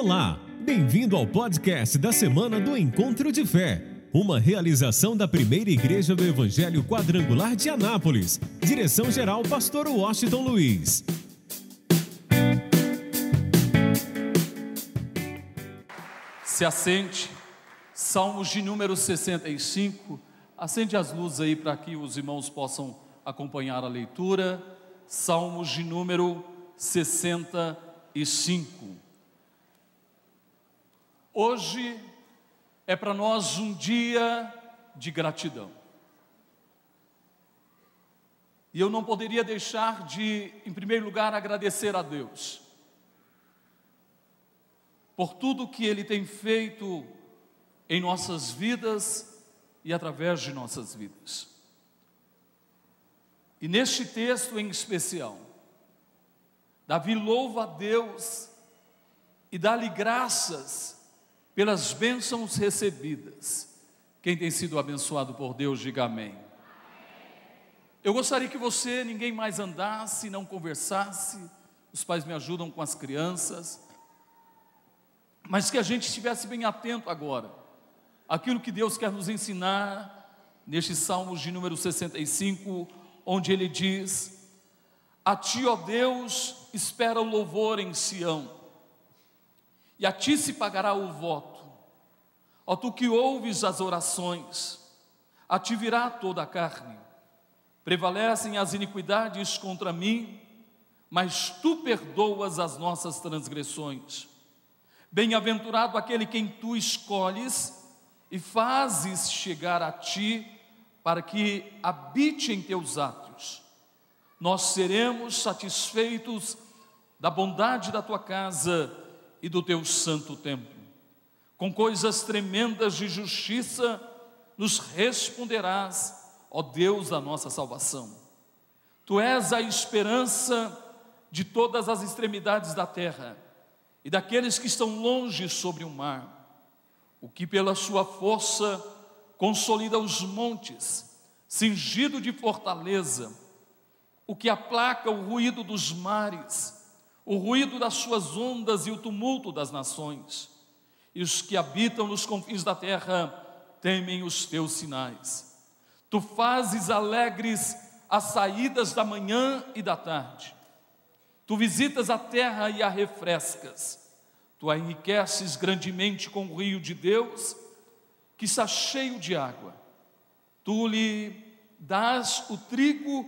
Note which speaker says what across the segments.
Speaker 1: Olá, bem-vindo ao podcast da semana do Encontro de Fé, uma realização da primeira igreja do Evangelho Quadrangular de Anápolis. Direção-geral, Pastor Washington Luiz.
Speaker 2: Se assente, Salmos de número 65. Acende as luzes aí para que os irmãos possam acompanhar a leitura. Salmos de número 65. Hoje é para nós um dia de gratidão. E eu não poderia deixar de, em primeiro lugar, agradecer a Deus por tudo que Ele tem feito em nossas vidas e através de nossas vidas. E neste texto em especial, Davi louva a Deus e dá-lhe graças pelas bênçãos recebidas. Quem tem sido abençoado por Deus, diga amém. Eu gostaria que você, ninguém mais andasse, não conversasse, os pais me ajudam com as crianças, mas que a gente estivesse bem atento agora, aquilo que Deus quer nos ensinar neste Salmos de número 65, onde ele diz: A ti, ó Deus, espera o louvor em Sião, e a ti se pagará o voto. Ó tu que ouves as orações, a ti virá toda a carne. Prevalecem as iniquidades contra mim, mas tu perdoas as nossas transgressões. Bem-aventurado aquele quem tu escolhes e fazes chegar a ti para que habite em teus atos. Nós seremos satisfeitos da bondade da tua casa e do teu santo templo. Com coisas tremendas de justiça nos responderás, ó Deus da nossa salvação. Tu és a esperança de todas as extremidades da terra e daqueles que estão longe sobre o mar, o que pela sua força consolida os montes, cingido de fortaleza, o que aplaca o ruído dos mares, o ruído das suas ondas e o tumulto das nações. E os que habitam nos confins da terra temem os teus sinais. Tu fazes alegres as saídas da manhã e da tarde Tu visitas a terra e a refrescas. Tu a enriqueces grandemente com o rio de Deus, que está cheio de água. Tu lhe dás o trigo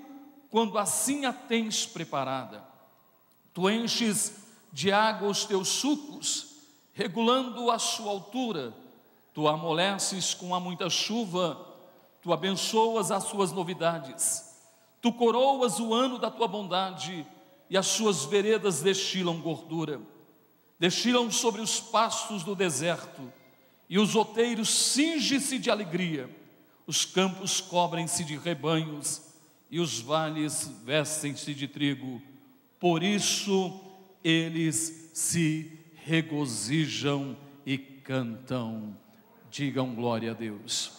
Speaker 2: quando assim a tens preparada. Tu enches de água os teus sucos, regulando a sua altura. Tu amoleces com a muita chuva, tu abençoas as suas novidades. Tu coroas o ano da tua bondade e as suas veredas destilam gordura, destilam sobre os pastos do deserto, e os outeiros cingem-se de alegria, os campos cobrem-se de rebanhos, e os vales vestem-se de trigo, por isso eles se regozijam e cantam. Digam glória a Deus.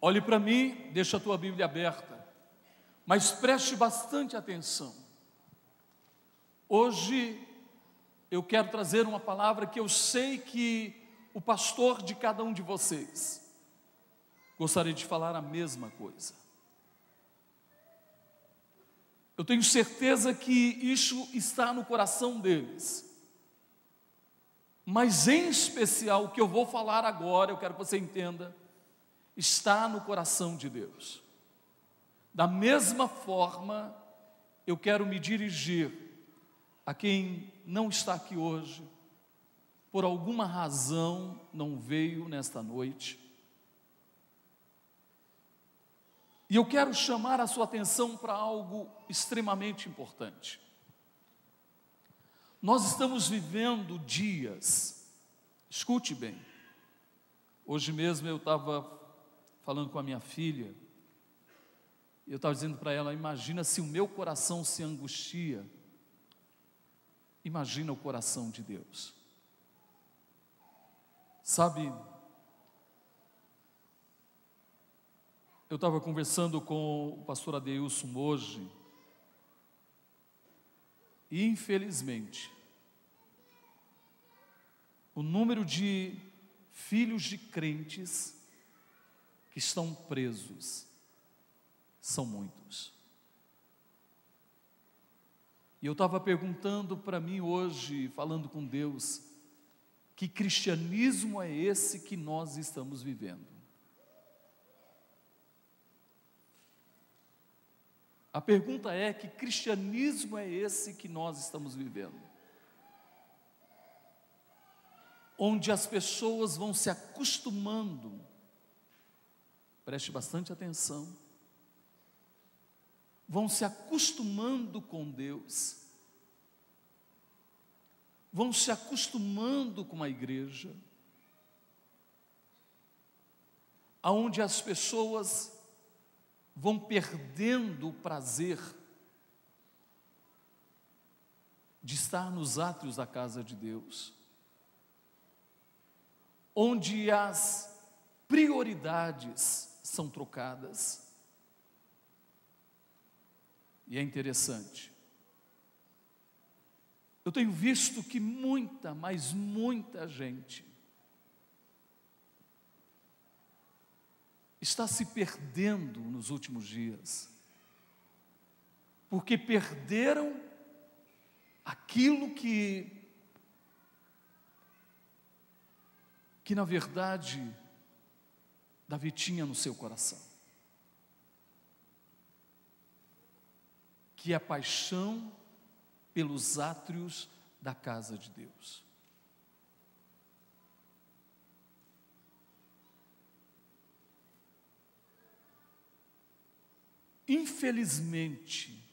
Speaker 2: Olhe para mim, deixa a tua Bíblia aberta. Mas preste bastante atenção. Hoje eu quero trazer uma palavra que eu sei que o pastor de cada um de vocês gostaria de falar a mesma coisa. Eu tenho certeza que isso está no coração deles. Mas em especial o que eu vou falar agora, eu quero que você entenda, está no coração de Deus. Da mesma forma, eu quero me dirigir a quem não está aqui hoje, por alguma razão não veio nesta noite. E eu quero chamar a sua atenção para algo extremamente importante. Nós estamos vivendo dias, escute bem. Hoje mesmo eu estava falando com a minha filha, eu estava dizendo para ela: imagina se o meu coração se angustia, imagina o coração de Deus. Sabe, eu estava conversando com o pastor Adeilson hoje, e infelizmente, o número de filhos de crentes que estão presos são muitos. E eu estava perguntando para mim hoje, falando com Deus, que cristianismo é esse que nós estamos vivendo? A pergunta é: que cristianismo é esse que nós estamos vivendo? Onde as pessoas vão se acostumando, preste bastante atenção, vão se acostumando com Deus, vão se acostumando com a igreja, aonde as pessoas vão perdendo o prazer de estar nos átrios da casa de Deus, onde as prioridades são trocadas. E é interessante. Eu tenho visto que muita, mas muita gente está se perdendo nos últimos dias, porque perderam aquilo que, que na verdade, Davi tinha no seu coração, que é a paixão pelos átrios da casa de Deus. Infelizmente,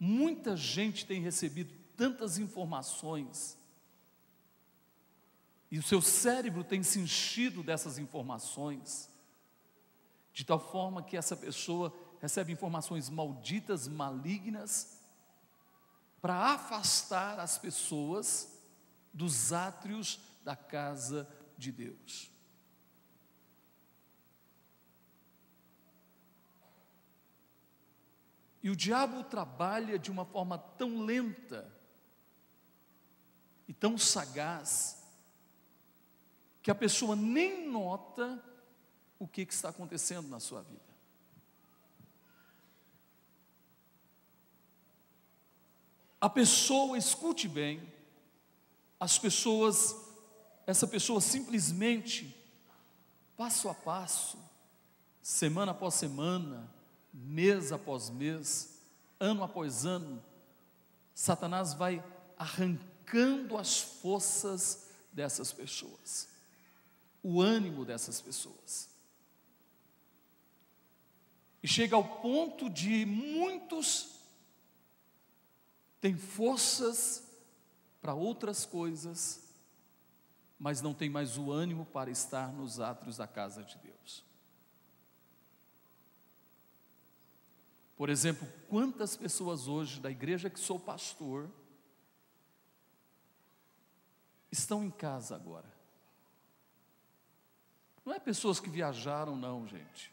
Speaker 2: muita gente tem recebido tantas informações, e o seu cérebro tem se enchido dessas informações, de tal forma que essa pessoa recebe informações malditas, malignas, para afastar as pessoas dos átrios da casa de Deus. E o diabo trabalha de uma forma tão lenta e tão sagaz, que a pessoa nem nota o que, que está acontecendo na sua vida. A pessoa, escute bem, as pessoas, essa pessoa simplesmente, passo a passo, semana após semana, mês após mês, ano após ano, Satanás vai arrancando as forças dessas pessoas, o ânimo dessas pessoas. E chega ao ponto de muitos têm forças para outras coisas, mas não tem mais o ânimo para estar nos átrios da casa de Deus. Por exemplo, quantas pessoas hoje da igreja que sou pastor estão em casa agora? Não é pessoas que viajaram, não, gente.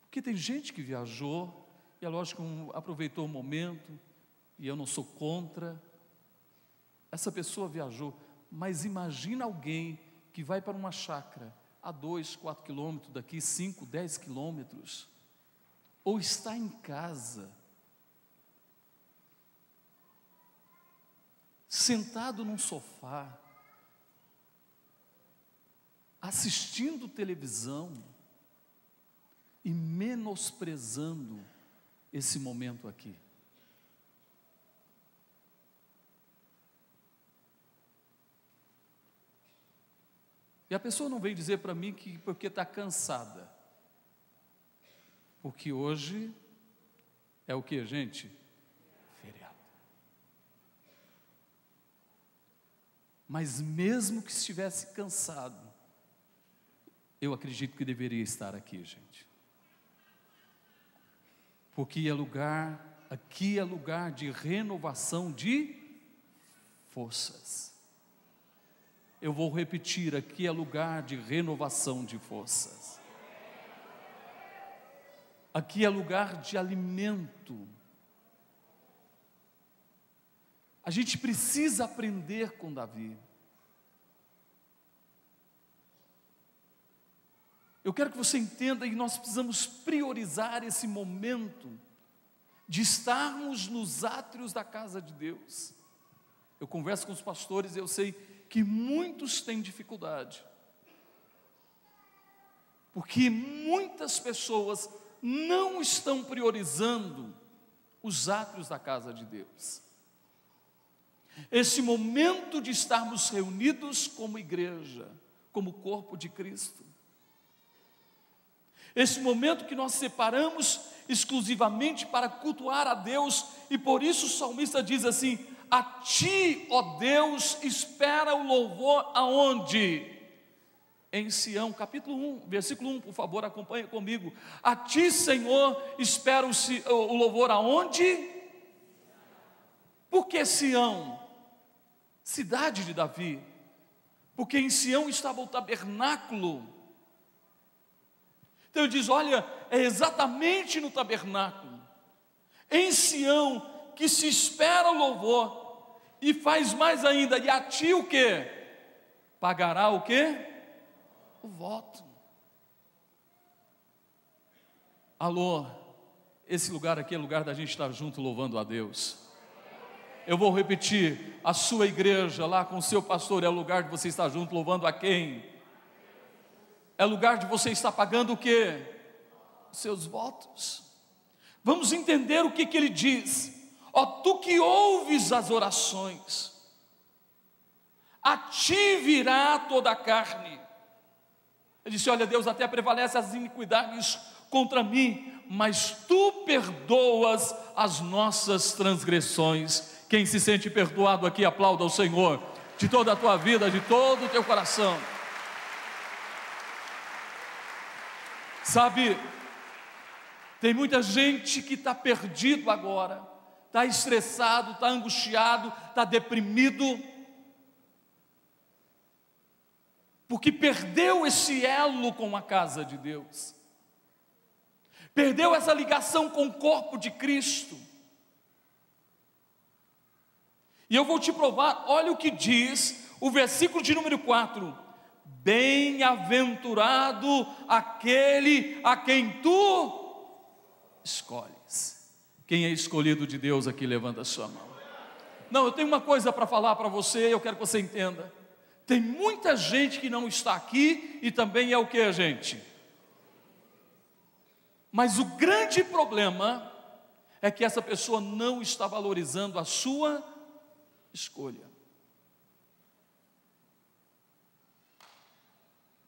Speaker 2: Porque tem gente que viajou, e é lógico que aproveitou o momento, e eu não sou contra. Essa pessoa viajou, mas imagina alguém que vai para uma chácara a dois, quatro quilômetros daqui, cinco, dez quilômetros ou está em casa, sentado num sofá, assistindo televisão e menosprezando esse momento aqui. E a pessoa não vem dizer para mim que porque está cansada. Porque hoje é o que, gente? Feriado. Mas mesmo que estivesse cansado, eu acredito que deveria estar aqui, gente. Porque é lugar, aqui é lugar de renovação de forças. Eu vou repetir, aqui é lugar de renovação de forças. Aqui é lugar de alimento. A gente precisa aprender com Davi. Eu quero que você entenda que nós precisamos priorizar esse momento de estarmos nos átrios da casa de Deus. Eu converso com os pastores e eu sei que muitos têm dificuldade. Porque muitas pessoas não estão priorizando os átrios da casa de Deus. Esse momento de estarmos reunidos como igreja, como corpo de Cristo. Esse momento que nós separamos exclusivamente para cultuar a Deus, e por isso o salmista diz assim: A ti, ó Deus, espera o louvor aonde? Em Sião, capítulo 1, versículo 1, por favor, acompanhe comigo. A ti, Senhor, espera o louvor aonde? Por que Sião? cidade de Davi, porque em Sião estava o tabernáculo. Então ele diz: olha, é exatamente no tabernáculo, em Sião, que se espera o louvor, e faz mais ainda, e a ti o que? Pagará o que? O voto. Alô, esse lugar aqui é lugar da gente estar junto louvando a Deus. Eu vou repetir: a sua igreja lá com o seu pastor é o lugar de você estar junto, louvando a quem? É lugar de você estar pagando o que? Seus votos. Vamos entender o que, que ele diz. Ó, tu que ouves as orações, a ti virá toda a carne. Ele disse: Olha, Deus, até prevalece as iniquidades contra mim, mas tu perdoas as nossas transgressões. Quem se sente perdoado aqui, aplauda o Senhor, de toda a tua vida, de todo o teu coração. Sabe, tem muita gente que está perdido agora, está estressado, está angustiado, está deprimido, porque perdeu esse elo com a casa de Deus, perdeu essa ligação com o corpo de Cristo. E eu vou te provar, olha o que diz o versículo de número 4: Bem-aventurado aquele a quem tu escolhes. Quem é escolhido de Deus aqui, levanta a sua mão. Não, eu tenho uma coisa para falar para você, eu quero que você entenda. Tem muita gente que não está aqui e também é o que, gente? Mas o grande problema é que essa pessoa não está valorizando a sua escolha.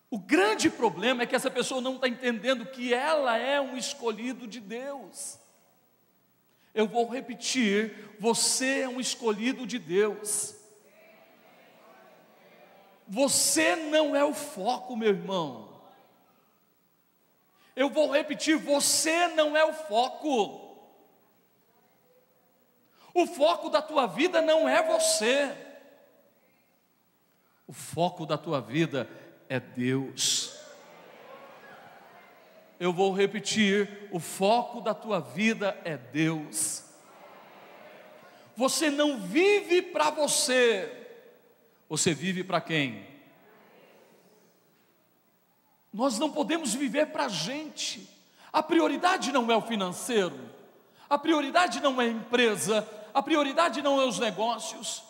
Speaker 2: O grande problema é que essa pessoa não está entendendo que ela é um escolhido de Deus. Eu vou repetir: você é um escolhido de Deus. Você não é o foco, meu irmão. Eu vou repetir: você não é o foco. O foco da tua vida não é você. O foco da tua vida é Deus. Eu vou repetir: o foco da tua vida é Deus. Você não vive para você, você vive para quem? Nós não podemos viver para a gente. A prioridade não é o financeiro, a prioridade não é a empresa, a prioridade não é os negócios,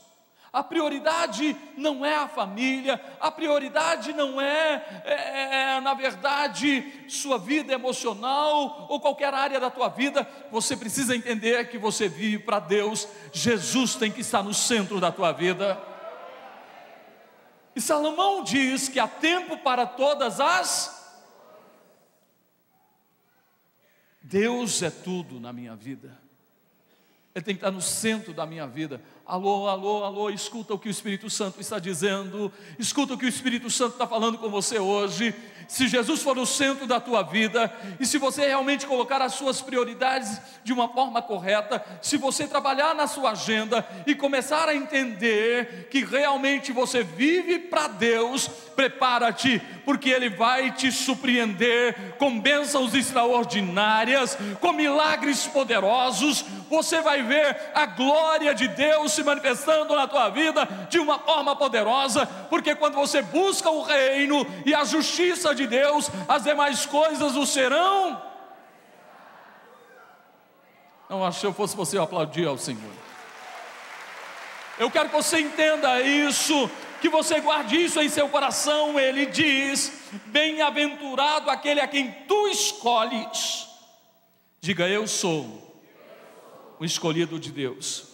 Speaker 2: a prioridade não é a família, a prioridade não é, é, é, é, na verdade, sua vida emocional ou qualquer área da tua vida. Você precisa entender que você vive para Deus, Jesus tem que estar no centro da tua vida. E Salomão diz que há tempo para todas as. Deus é tudo na minha vida. Ele tem que estar no centro da minha vida. Alô, alô, alô, escuta o que o Espírito Santo está dizendo, escuta o que o Espírito Santo está falando com você hoje. se Jesus for o centro da tua vida e se você realmente colocar as suas prioridades de uma forma correta, se você trabalhar na sua agenda e começar a entender que realmente você vive para Deus, prepara-te, porque Ele vai te surpreender com bênçãos extraordinárias, com milagres poderosos. Você vai ver a glória de Deus se manifestando na tua vida de uma forma poderosa, porque quando você busca o reino e a justiça de Deus, as demais coisas o serão. Não acho que eu fosse você aplaudir ao Senhor. Eu quero que você entenda isso, que você guarde isso em seu coração. Ele diz: Bem-aventurado aquele a quem tu escolhes. Diga, eu sou o escolhido de Deus.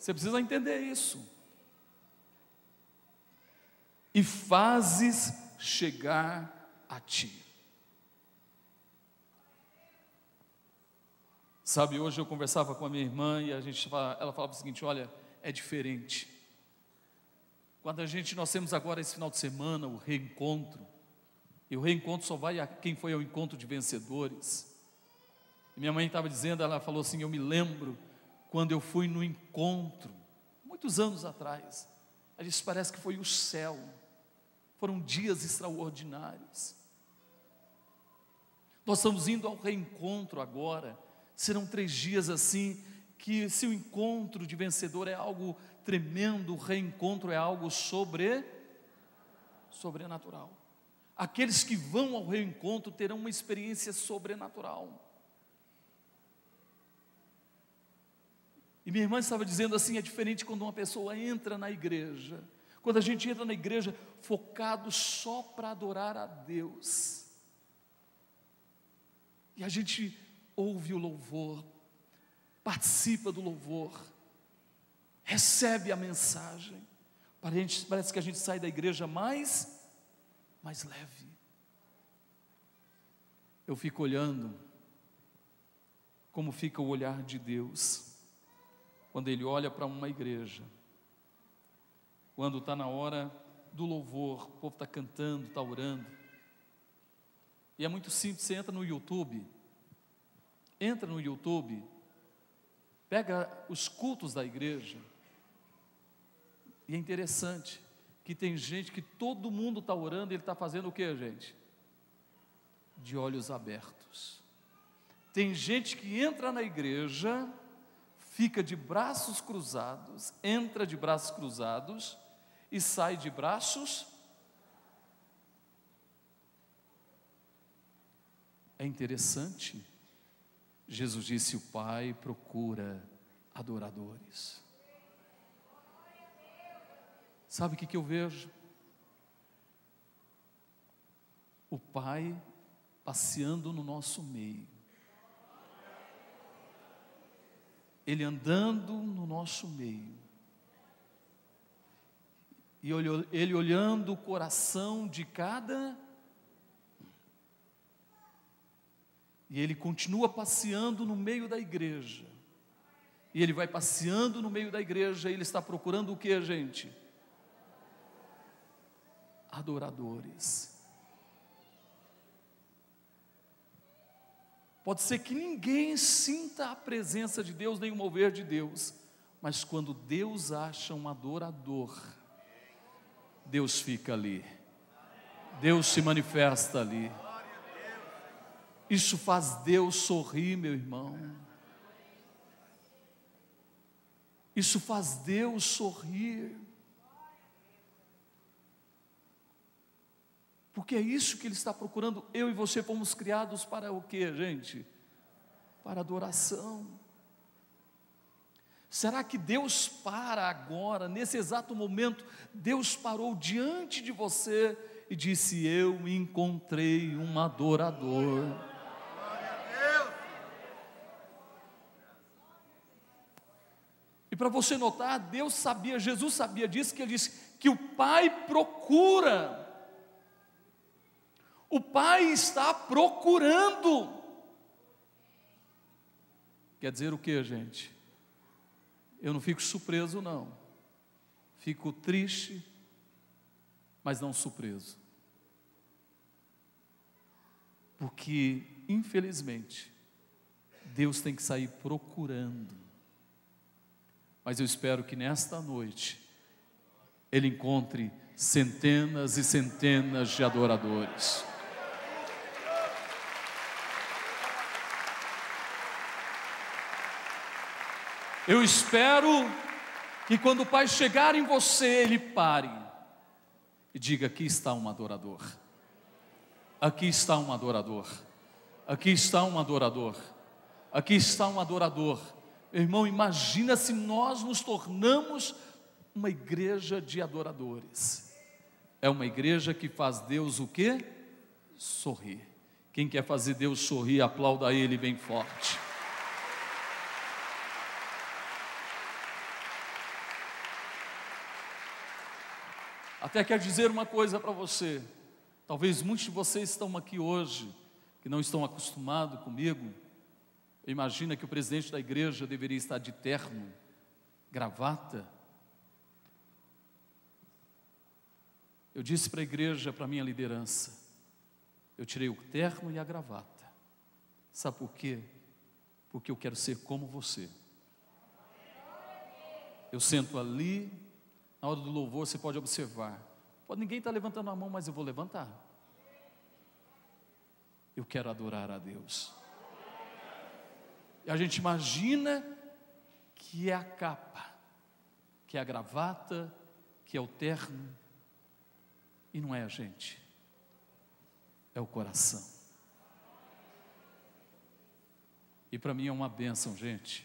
Speaker 2: Você precisa entender isso. E fazes chegar a ti. Sabe, hoje eu conversava com a minha irmã e a gente ela falava o seguinte: olha, é diferente. Quando a gente, nós temos agora esse final de semana o reencontro, e o reencontro só vai a quem foi ao encontro de vencedores. E minha mãe estava dizendo, ela falou assim: Eu me lembro quando eu fui no encontro, muitos anos atrás. Ela disse: Parece que foi o céu. Foram dias extraordinários. Nós estamos indo ao reencontro agora. Serão três dias assim, que se o encontro de vencedor é algo tremendo, o reencontro é algo sobre, sobrenatural. Aqueles que vão ao reencontro terão uma experiência sobrenatural. E minha irmã estava dizendo assim: é diferente quando uma pessoa entra na igreja quando a gente entra na igreja focado só para adorar a Deus. E a gente ouve o louvor, participa do louvor, recebe a mensagem. Parece que a gente sai da igreja mais, mais leve. Eu fico olhando como fica o olhar de Deus quando Ele olha para uma igreja quando está na hora do louvor, o povo está cantando, está orando. E é muito simples, você entra no YouTube, entra no YouTube, pega os cultos da igreja, e é interessante que tem gente que todo mundo está orando, ele está fazendo o que, gente? De olhos abertos. Tem gente que entra na igreja, fica de braços cruzados, entra de braços cruzados, e sai de braços. É interessante. Jesus disse: O Pai procura adoradores. Sabe o que, que eu vejo? O Pai passeando no nosso meio. Ele andando no nosso meio e ele olhando o coração de cada. E ele continua passeando no meio da igreja. E ele vai passeando no meio da igreja, e ele está procurando o que, gente? Adoradores. Pode ser que ninguém sinta a presença de Deus, nem o mover de Deus, mas quando Deus acha um adorador, Deus fica ali. Deus se manifesta ali. Isso faz Deus sorrir, meu irmão. Isso faz Deus sorrir. Porque é isso que Ele está procurando. Eu e você fomos criados para o que, gente? Para adoração. Será que Deus para agora, nesse exato momento, Deus parou diante de você e disse: Eu encontrei um adorador. E para você notar, Deus sabia, Jesus sabia disso, que ele disse que o Pai procura. O Pai está procurando. Quer dizer o que, gente? Eu não fico surpreso, não. Fico triste, mas não surpreso. porque, infelizmente, Deus tem que sair procurando. Mas eu espero que nesta noite Ele encontre centenas e centenas de adoradores. Eu espero que quando o Pai chegar em você, Ele pare e diga: Aqui está um adorador, aqui está um adorador, aqui está um adorador, aqui está um adorador. Irmão, imagina se nós nos tornamos uma igreja de adoradores. É uma igreja que faz Deus o quê? Sorrir. Quem quer fazer Deus sorrir, aplauda Ele bem forte. Até quero dizer uma coisa para você. Talvez muitos de vocês estão aqui hoje que não estão acostumados comigo. Imagina que o presidente da igreja deveria estar de terno, gravata. Eu disse para a igreja, para a minha liderança, eu tirei o terno e a gravata. Sabe por quê? Porque eu quero ser como você. Eu sento ali, na hora do louvor, você pode observar. Ninguém está levantando a mão, mas eu vou levantar. Eu quero adorar a Deus. E a gente imagina que é a capa, que é a gravata, que é o terno. E não é a gente, é o coração. E para mim é uma bênção, gente,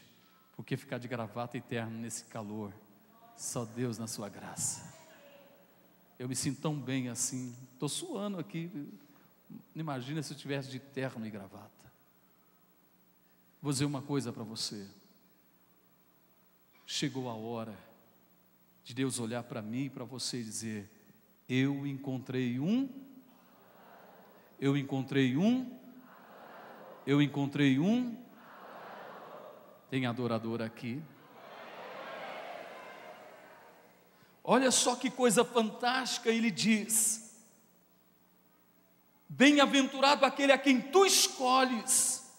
Speaker 2: porque ficar de gravata e terno nesse calor só Deus na sua graça. Eu me sinto tão bem assim. Estou suando aqui. Imagina se eu tivesse de terno e gravata. Vou dizer uma coisa para você. Chegou a hora de Deus olhar para mim e para você e dizer: Eu encontrei um. Eu encontrei um. Eu encontrei um. Tem adorador aqui. Olha só que coisa fantástica, ele diz: Bem-aventurado aquele a quem tu escolhes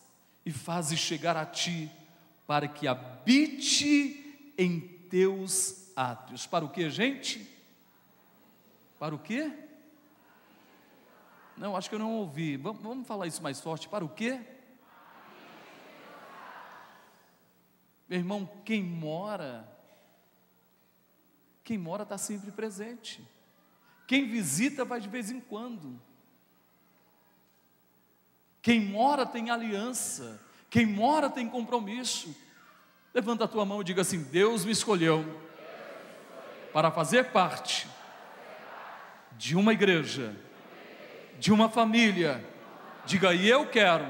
Speaker 2: e fazes chegar a ti, para que habite em teus átrios. Para o que, gente? Para o quê? Não, acho que eu não ouvi. Vamos, falar isso mais forte. Para o quê? Meu irmão, quem mora quem mora está sempre presente. Quem visita vai de vez em quando. Quem mora tem aliança. Quem mora tem compromisso. Levanta a tua mão e diga assim: Deus me escolheu para fazer parte de uma igreja, de uma família. Diga, e eu quero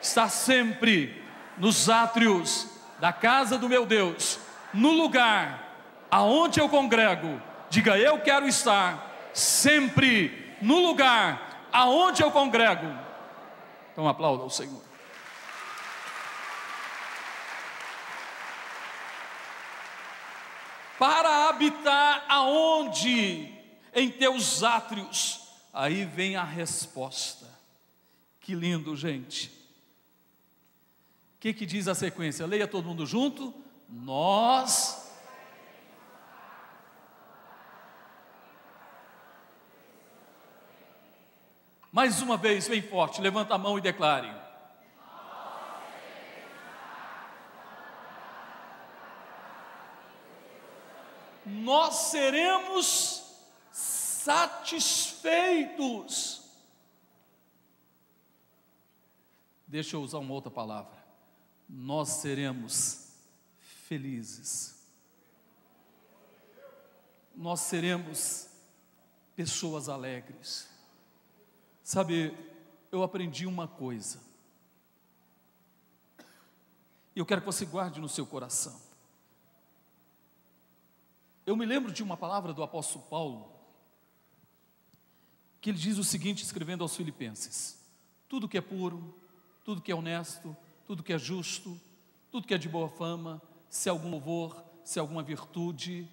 Speaker 2: estar sempre nos átrios da casa do meu Deus, no lugar aonde eu congrego, diga eu quero estar sempre no lugar aonde eu congrego. Então aplauda o Senhor. Para habitar aonde? Em teus átrios. Aí vem a resposta. Que lindo, gente. O que, que diz a sequência? Leia todo mundo junto. Nós Mais uma vez, bem forte, levanta a mão e declare. Nós seremos satisfeitos. Deixa eu usar uma outra palavra. Nós seremos felizes. Nós seremos pessoas alegres. Sabe, eu aprendi uma coisa. E eu quero que você guarde no seu coração. Eu me lembro de uma palavra do apóstolo Paulo, que ele diz o seguinte, escrevendo aos Filipenses: tudo que é puro, tudo que é honesto, tudo que é justo, tudo que é de boa fama, se algum louvor, se alguma virtude,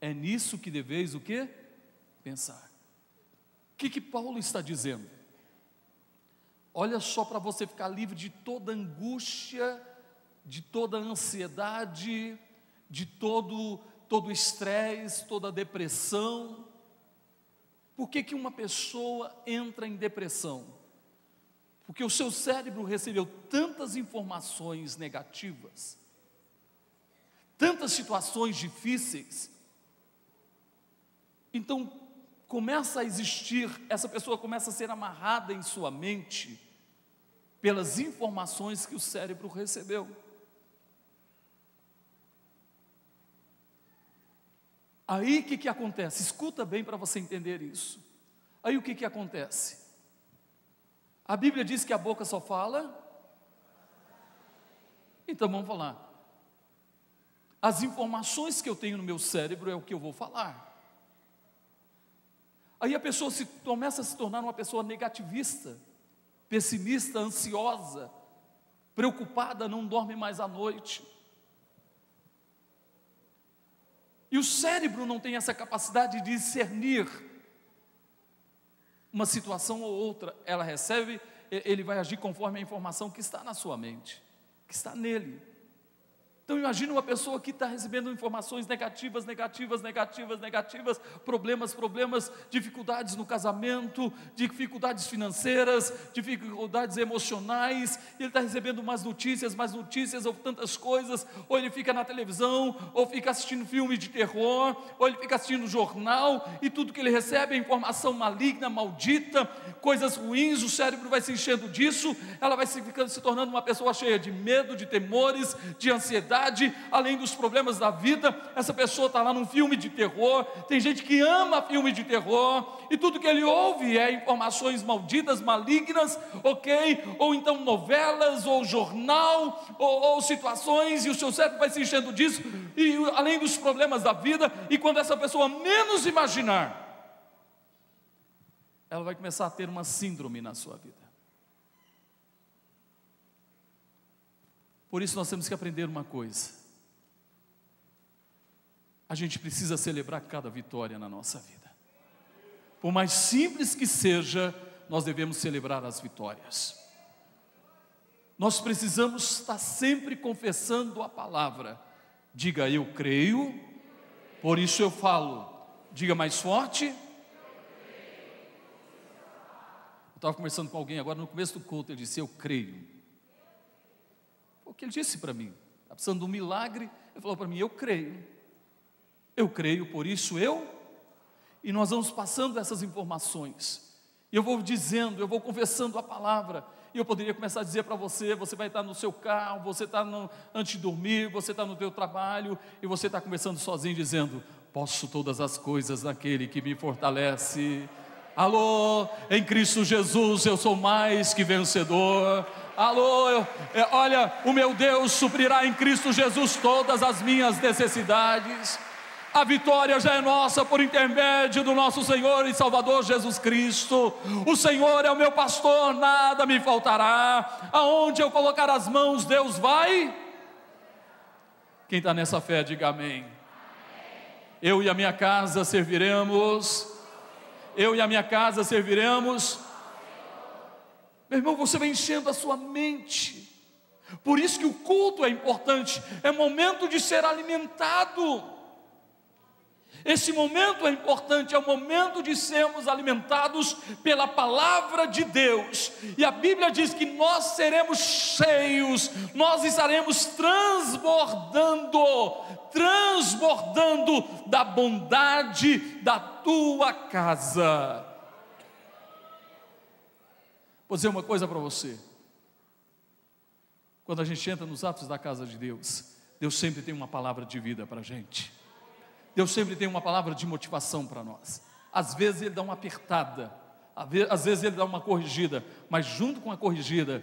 Speaker 2: é nisso que deveis o que? Pensar. O que, que Paulo está dizendo? Olha só para você ficar livre de toda angústia, de toda ansiedade, de todo todo estresse, toda depressão. Por que, que uma pessoa entra em depressão? Porque o seu cérebro recebeu tantas informações negativas, tantas situações difíceis, então começa a existir, essa pessoa começa a ser amarrada em sua mente pelas informações que o cérebro recebeu. Aí o que, que acontece? Escuta bem para você entender isso. Aí o que, que acontece? A Bíblia diz que a boca só fala. Então vamos falar. As informações que eu tenho no meu cérebro é o que eu vou falar. Aí a pessoa se, começa a se tornar uma pessoa negativista, pessimista, ansiosa, preocupada, não dorme mais à noite. E o cérebro não tem essa capacidade de discernir uma situação ou outra. Ela recebe, ele vai agir conforme a informação que está na sua mente, que está nele. Então imagine uma pessoa que está recebendo informações negativas, negativas, negativas, negativas, problemas, problemas, dificuldades no casamento, dificuldades financeiras, dificuldades emocionais, ele está recebendo mais notícias, mais notícias, ou tantas coisas, ou ele fica na televisão, ou fica assistindo filme de terror, ou ele fica assistindo jornal, e tudo que ele recebe é informação maligna, maldita, coisas ruins, o cérebro vai se enchendo disso, ela vai se, ficando, se tornando uma pessoa cheia de medo, de temores, de ansiedade além dos problemas da vida, essa pessoa está lá num filme de terror. Tem gente que ama filme de terror, e tudo que ele ouve é informações malditas, malignas, ok? Ou então novelas, ou jornal, ou, ou situações, e o seu cérebro vai se enchendo disso, e além dos problemas da vida, e quando essa pessoa menos imaginar, ela vai começar a ter uma síndrome na sua vida. Por isso nós temos que aprender uma coisa. A gente precisa celebrar cada vitória na nossa vida. Por mais simples que seja, nós devemos celebrar as vitórias. Nós precisamos estar sempre confessando a palavra. Diga eu creio, por isso eu falo. Diga mais forte. Eu estava conversando com alguém agora no começo do culto, ele disse: Eu creio que ele disse para mim. Está precisando de um milagre. Ele falou para mim: Eu creio. Eu creio, por isso eu. E nós vamos passando essas informações. E eu vou dizendo, eu vou confessando a palavra. E eu poderia começar a dizer para você: você vai estar no seu carro, você está no, antes de dormir, você está no teu trabalho, e você está conversando sozinho, dizendo: Posso todas as coisas naquele que me fortalece. Alô, em Cristo Jesus eu sou mais que vencedor. Alô, é, olha, o meu Deus suprirá em Cristo Jesus todas as minhas necessidades. A vitória já é nossa por intermédio do nosso Senhor e Salvador Jesus Cristo. O Senhor é o meu pastor, nada me faltará. Aonde eu colocar as mãos, Deus vai. Quem está nessa fé, diga amém. Eu e a minha casa serviremos. Eu e a minha casa serviremos meu irmão, você vai enchendo a sua mente. Por isso que o culto é importante, é momento de ser alimentado. Esse momento é importante, é o momento de sermos alimentados pela palavra de Deus. E a Bíblia diz que nós seremos cheios, nós estaremos transbordando, transbordando da bondade da tua casa. Vou dizer uma coisa para você. Quando a gente entra nos atos da casa de Deus, Deus sempre tem uma palavra de vida para a gente. Deus sempre tem uma palavra de motivação para nós. Às vezes Ele dá uma apertada, às vezes Ele dá uma corrigida, mas junto com a corrigida,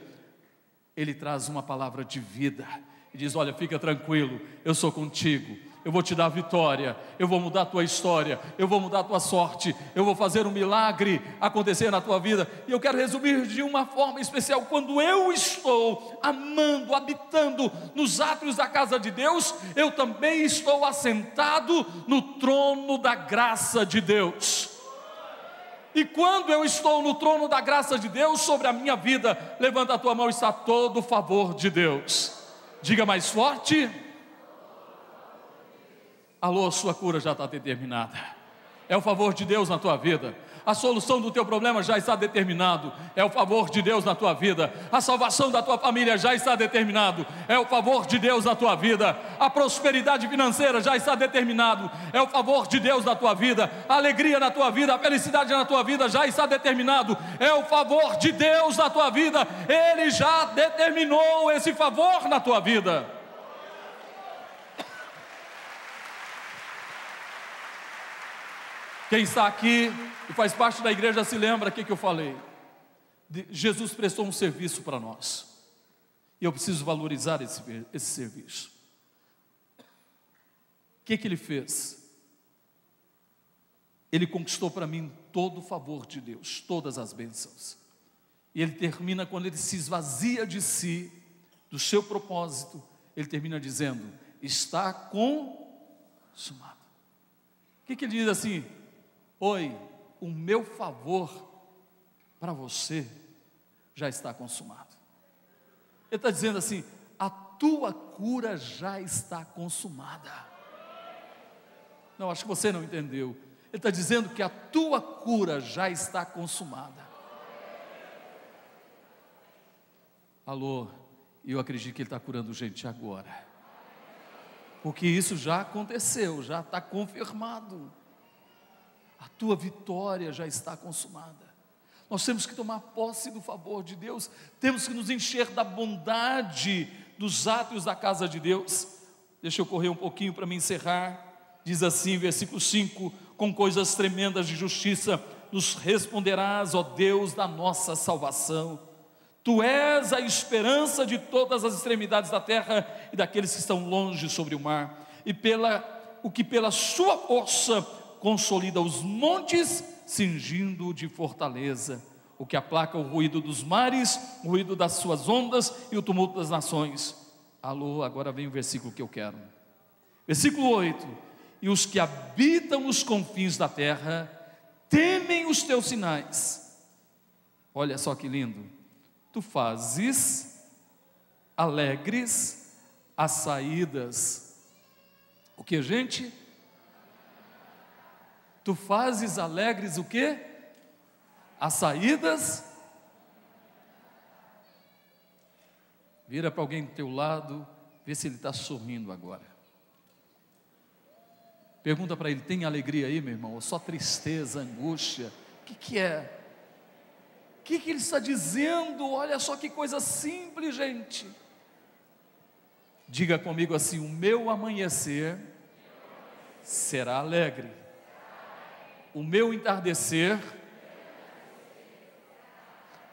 Speaker 2: Ele traz uma palavra de vida e diz: Olha, fica tranquilo, eu sou contigo, eu vou te dar vitória, eu vou mudar a tua história, eu vou mudar a tua sorte, eu vou fazer um milagre acontecer na tua vida. E eu quero resumir de uma forma especial: quando eu estou amando, habitando nos átrios da casa de Deus, eu também estou assentado no trono da graça de Deus. E quando eu estou no trono da graça de Deus sobre a minha vida, levanta a tua mão, está todo o favor de Deus. Diga mais forte. Alô, sua cura já está determinada. É o favor de Deus na tua vida. A solução do teu problema já está determinado, é o favor de Deus na tua vida, a salvação da tua família já está determinado, é o favor de Deus na tua vida, a prosperidade financeira já está determinado, é o favor de Deus na tua vida, a alegria na tua vida, a felicidade na tua vida já está determinado, é o favor de Deus na tua vida, Ele já determinou esse favor na tua vida. Quem está aqui e faz parte da igreja se lembra o que eu falei. Jesus prestou um serviço para nós. E eu preciso valorizar esse, esse serviço. O que, que ele fez? Ele conquistou para mim todo o favor de Deus, todas as bênçãos. E ele termina quando ele se esvazia de si, do seu propósito, ele termina dizendo: está consumado. O que, que ele diz assim? Oi, o meu favor para você já está consumado. Ele está dizendo assim: a tua cura já está consumada. Não, acho que você não entendeu. Ele está dizendo que a tua cura já está consumada. Alô, eu acredito que Ele está curando gente agora. Porque isso já aconteceu, já está confirmado a tua vitória já está consumada. Nós temos que tomar posse do favor de Deus, temos que nos encher da bondade dos átrios da casa de Deus. Deixa eu correr um pouquinho para me encerrar. Diz assim, versículo 5: Com coisas tremendas de justiça nos responderás, ó Deus da nossa salvação. Tu és a esperança de todas as extremidades da terra e daqueles que estão longe sobre o mar, e pela o que pela sua força consolida os montes, cingindo de fortaleza, o que aplaca o ruído dos mares, o ruído das suas ondas e o tumulto das nações. Alô, agora vem o versículo que eu quero. Versículo 8: E os que habitam os confins da terra temem os teus sinais. Olha só que lindo. Tu fazes alegres as saídas. O que, gente? Tu fazes alegres o quê? As saídas. Vira para alguém do teu lado, vê se ele está sorrindo agora. Pergunta para ele: tem alegria aí, meu irmão? Ou só tristeza, angústia? O que, que é? O que, que ele está dizendo? Olha só que coisa simples, gente. Diga comigo assim: o meu amanhecer será alegre o meu entardecer,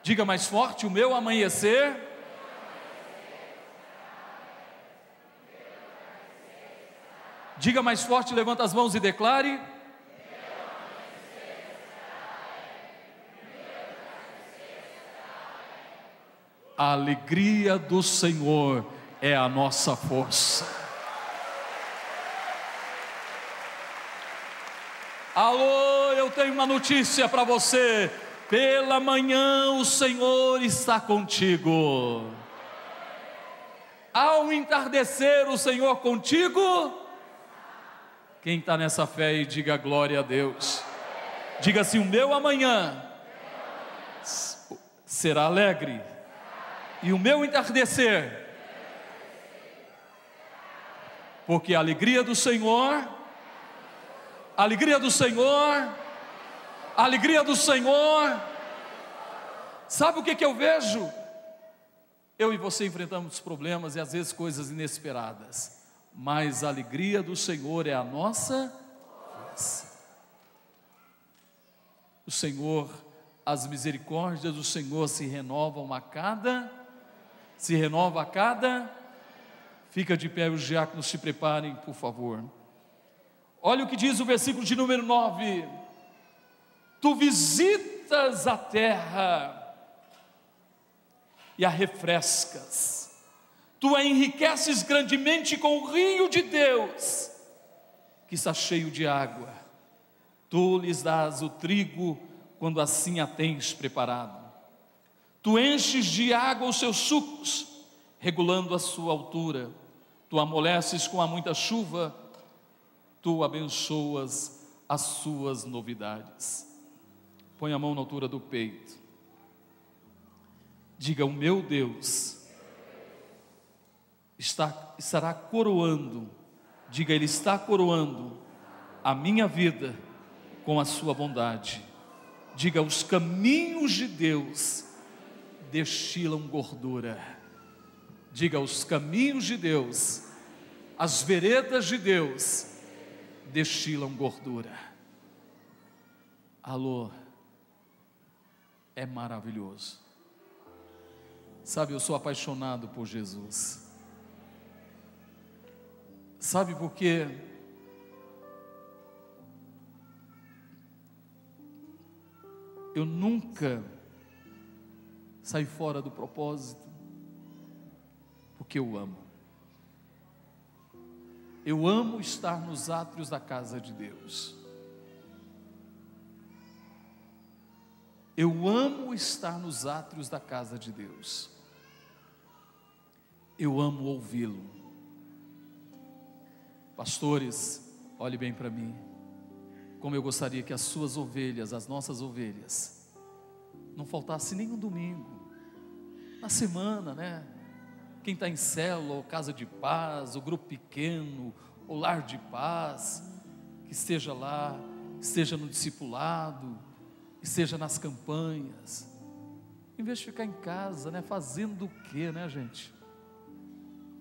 Speaker 2: diga mais forte, o meu amanhecer, diga mais forte, levanta as mãos e declare. A alegria do Senhor é a nossa força. Alô, eu tenho uma notícia para você. Pela manhã o Senhor está contigo. Ao entardecer o Senhor contigo. Quem está nessa fé e diga glória a Deus. Diga assim: o meu amanhã será alegre, e o meu entardecer, porque a alegria do Senhor alegria do Senhor, alegria do Senhor. Sabe o que, que eu vejo? Eu e você enfrentamos problemas e às vezes coisas inesperadas, mas a alegria do Senhor é a nossa força. O Senhor, as misericórdias do Senhor se renovam a cada, se renova a cada. Fica de pé, os diáconos se preparem, por favor. Olha o que diz o versículo de número 9: Tu visitas a terra e a refrescas, tu a enriqueces grandemente com o rio de Deus, que está cheio de água, tu lhes dás o trigo quando assim a tens preparado. Tu enches de água os seus sucos, regulando a sua altura. Tu amoleces com a muita chuva, tu abençoas as suas novidades. Põe a mão na altura do peito. Diga: O meu Deus está, estará coroando, diga, Ele está coroando a minha vida com a sua bondade. Diga, os caminhos de Deus destilam gordura. Diga, os caminhos de Deus, as veredas de Deus destilam gordura. Alô, é maravilhoso. Sabe, eu sou apaixonado por Jesus. Sabe por quê? Eu nunca saí fora do propósito, porque eu amo. Eu amo estar nos átrios da casa de Deus. Eu amo estar nos átrios da casa de Deus. Eu amo ouvi-lo. Pastores, olhe bem para mim. Como eu gostaria que as suas ovelhas, as nossas ovelhas, não faltasse nenhum domingo, na semana, né? Quem está em célula, ou casa de paz, o grupo pequeno, o lar de paz, que esteja lá, esteja no discipulado, esteja nas campanhas, em vez de ficar em casa, né? Fazendo o quê, né, gente?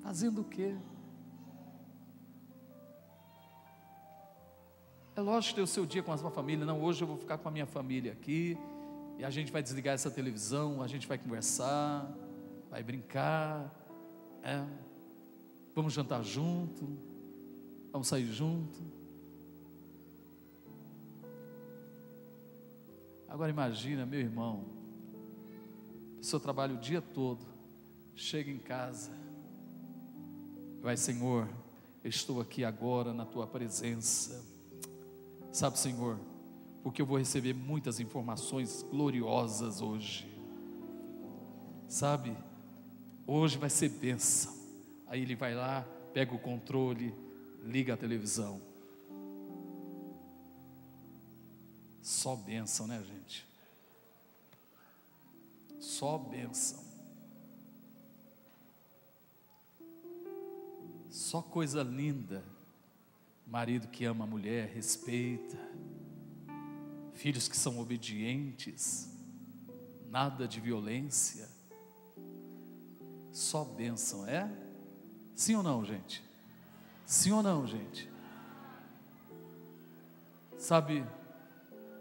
Speaker 2: Fazendo o quê? É lógico ter o seu dia com a sua família. Não, hoje eu vou ficar com a minha família aqui. E a gente vai desligar essa televisão, a gente vai conversar, vai brincar. É. Vamos jantar junto. Vamos sair junto. Agora imagina, meu irmão, o seu trabalho o dia todo, chega em casa, vai, Senhor, estou aqui agora na tua presença Sabe, Senhor, porque eu vou receber muitas informações gloriosas hoje. Sabe, hoje vai ser bênção. Aí ele vai lá, pega o controle, liga a televisão. Só bênção, né, gente? Só bênção. Só coisa linda. Marido que ama a mulher, respeita. Filhos que são obedientes. Nada de violência. Só bênção, é? Sim ou não, gente? Sim ou não, gente? Sabe,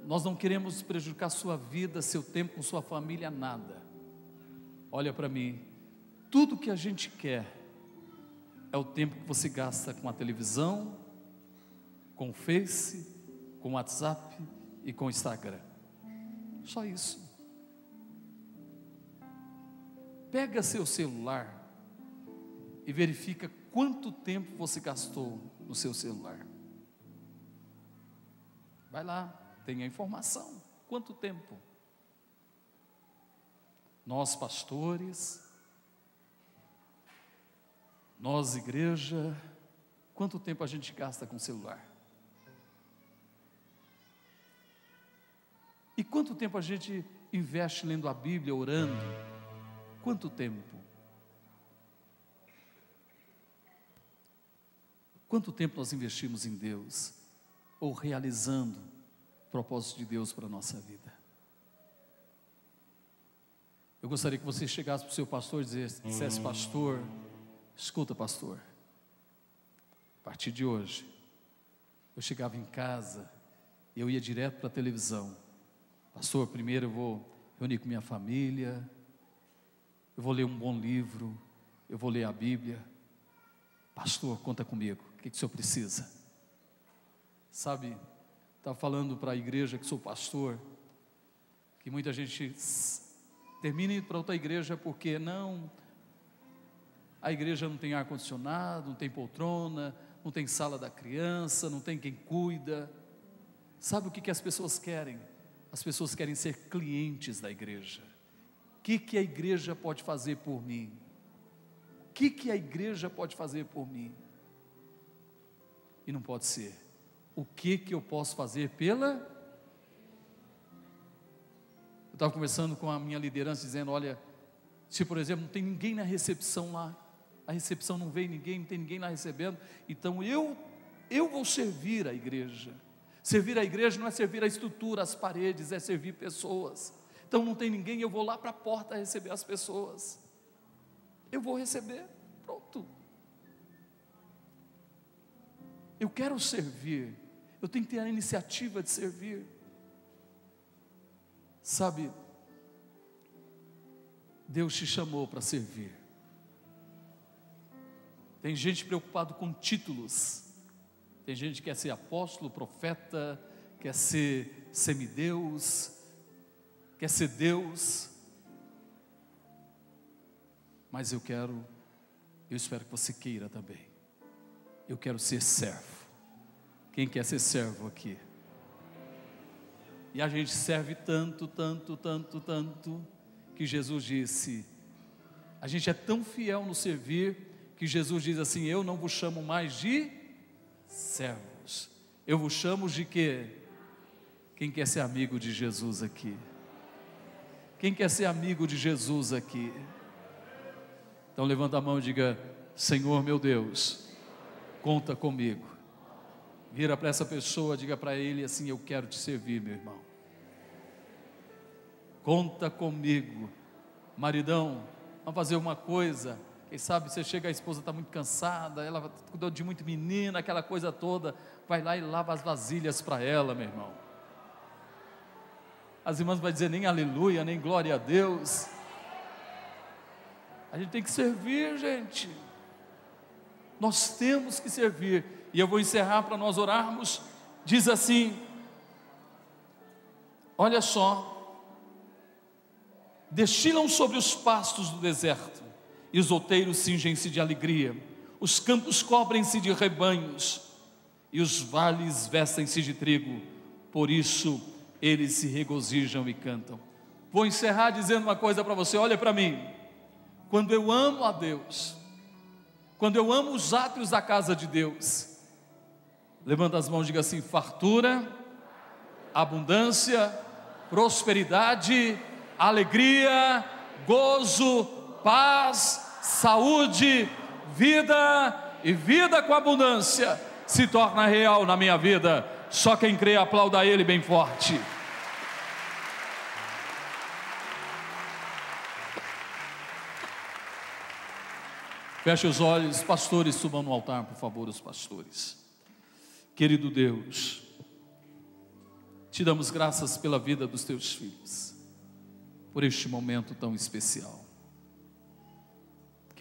Speaker 2: nós não queremos prejudicar sua vida, seu tempo com sua família, nada. Olha para mim, tudo que a gente quer é o tempo que você gasta com a televisão, com o Face, com o WhatsApp e com o Instagram. Só isso. Pega seu celular e verifica quanto tempo você gastou no seu celular. Vai lá, tem a informação. Quanto tempo? Nós, pastores, nós, igreja, quanto tempo a gente gasta com o celular? E quanto tempo a gente investe lendo a Bíblia, orando? Quanto tempo? Quanto tempo nós investimos em Deus? Ou realizando o propósito de Deus para a nossa vida? Eu gostaria que você chegasse para o seu pastor e dissesse, pastor, escuta pastor, a partir de hoje, eu chegava em casa, eu ia direto para a televisão, Pastor, primeiro eu vou reunir com minha família, eu vou ler um bom livro, eu vou ler a Bíblia. Pastor, conta comigo, o que, que o senhor precisa? Sabe, estava falando para a igreja que sou pastor, que muita gente termina indo para outra igreja porque não, a igreja não tem ar-condicionado, não tem poltrona, não tem sala da criança, não tem quem cuida. Sabe o que, que as pessoas querem? As pessoas querem ser clientes da igreja. Que, que a igreja pode fazer por mim? O que, que a igreja pode fazer por mim? E não pode ser. O que, que eu posso fazer pela. Eu estava conversando com a minha liderança, dizendo: olha, se por exemplo não tem ninguém na recepção lá, a recepção não veio ninguém, não tem ninguém lá recebendo, então eu, eu vou servir a igreja. Servir a igreja não é servir a estrutura, as paredes, é servir pessoas. Então não tem ninguém, eu vou lá para a porta receber as pessoas. Eu vou receber, pronto. Eu quero servir, eu tenho que ter a iniciativa de servir. Sabe, Deus te chamou para servir. Tem gente preocupado com títulos. Tem gente que quer ser apóstolo, profeta, quer ser semideus, quer ser Deus. Mas eu quero, eu espero que você queira também. Eu quero ser servo. Quem quer ser servo aqui? E a gente serve tanto, tanto, tanto, tanto, que Jesus disse: a gente é tão fiel no servir, que Jesus diz assim: Eu não vos chamo mais de servos. Eu vos chamo de quê? Quem quer ser amigo de Jesus aqui? Quem quer ser amigo de Jesus aqui? Então levanta a mão e diga: Senhor meu Deus, conta comigo. Vira para essa pessoa, diga para ele assim: Eu quero te servir, meu irmão. Conta comigo, maridão. Vamos fazer uma coisa quem sabe você chega, a esposa está muito cansada, ela cuidou de muito menina, aquela coisa toda. Vai lá e lava as vasilhas para ela, meu irmão. As irmãs vão dizer nem aleluia, nem glória a Deus. A gente tem que servir, gente. Nós temos que servir. E eu vou encerrar para nós orarmos. Diz assim: Olha só, destilam sobre os pastos do deserto e os outeiros cingem-se de alegria, os campos cobrem-se de rebanhos, e os vales vestem-se de trigo, por isso eles se regozijam e cantam. Vou encerrar dizendo uma coisa para você: olha para mim, quando eu amo a Deus, quando eu amo os átrios da casa de Deus, levanta as mãos e diga assim: fartura, abundância, prosperidade, alegria, gozo, paz, saúde, vida e vida com abundância se torna real na minha vida. Só quem crê aplauda Ele bem forte. Feche os olhos, pastores, subam no altar, por favor, os pastores. Querido Deus, te damos graças pela vida dos teus filhos, por este momento tão especial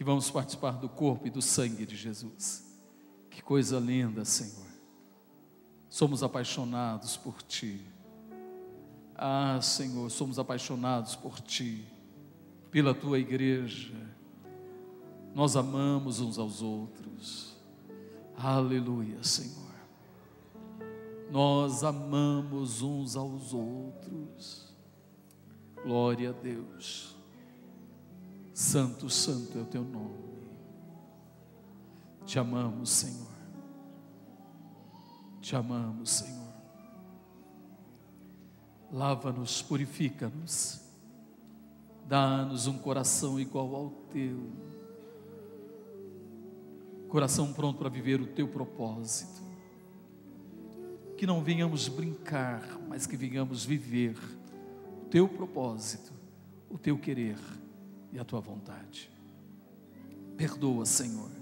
Speaker 2: que vamos participar do corpo e do sangue de Jesus. Que coisa linda, Senhor. Somos apaixonados por Ti. Ah, Senhor, somos apaixonados por Ti, pela Tua igreja. Nós amamos uns aos outros. Aleluia, Senhor. Nós amamos uns aos outros. Glória a Deus. Santo, santo é o teu nome. Te amamos, Senhor. Te amamos, Senhor. Lava-nos, purifica-nos. Dá-nos um coração igual ao teu. Coração pronto para viver o teu propósito. Que não venhamos brincar, mas que venhamos viver o teu propósito, o teu querer e a tua vontade. Perdoa, Senhor.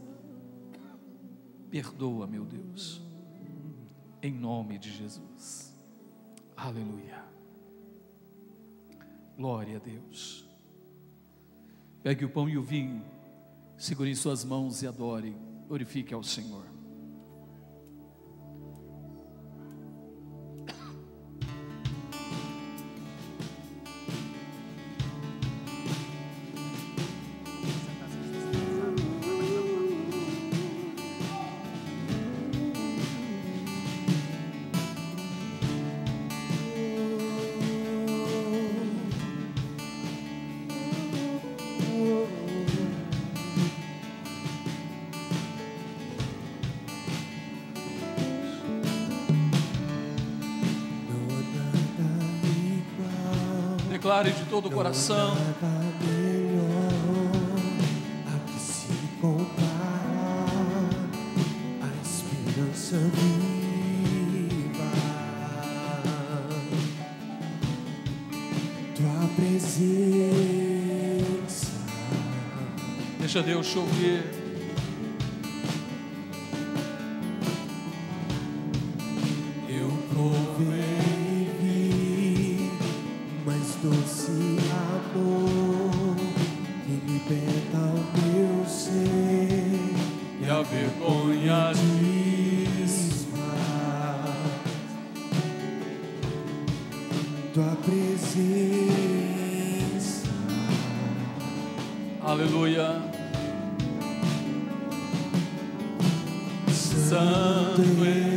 Speaker 2: Perdoa, meu Deus. Em nome de Jesus. Aleluia. Glória a Deus. Pegue o pão e o vinho, segure em suas mãos e adore, glorifique ao Senhor. Todo o coração.
Speaker 3: Nada melhor a
Speaker 2: vergonha
Speaker 3: desfaz. Tua presença.
Speaker 2: Aleluia.
Speaker 3: Santo Espírito,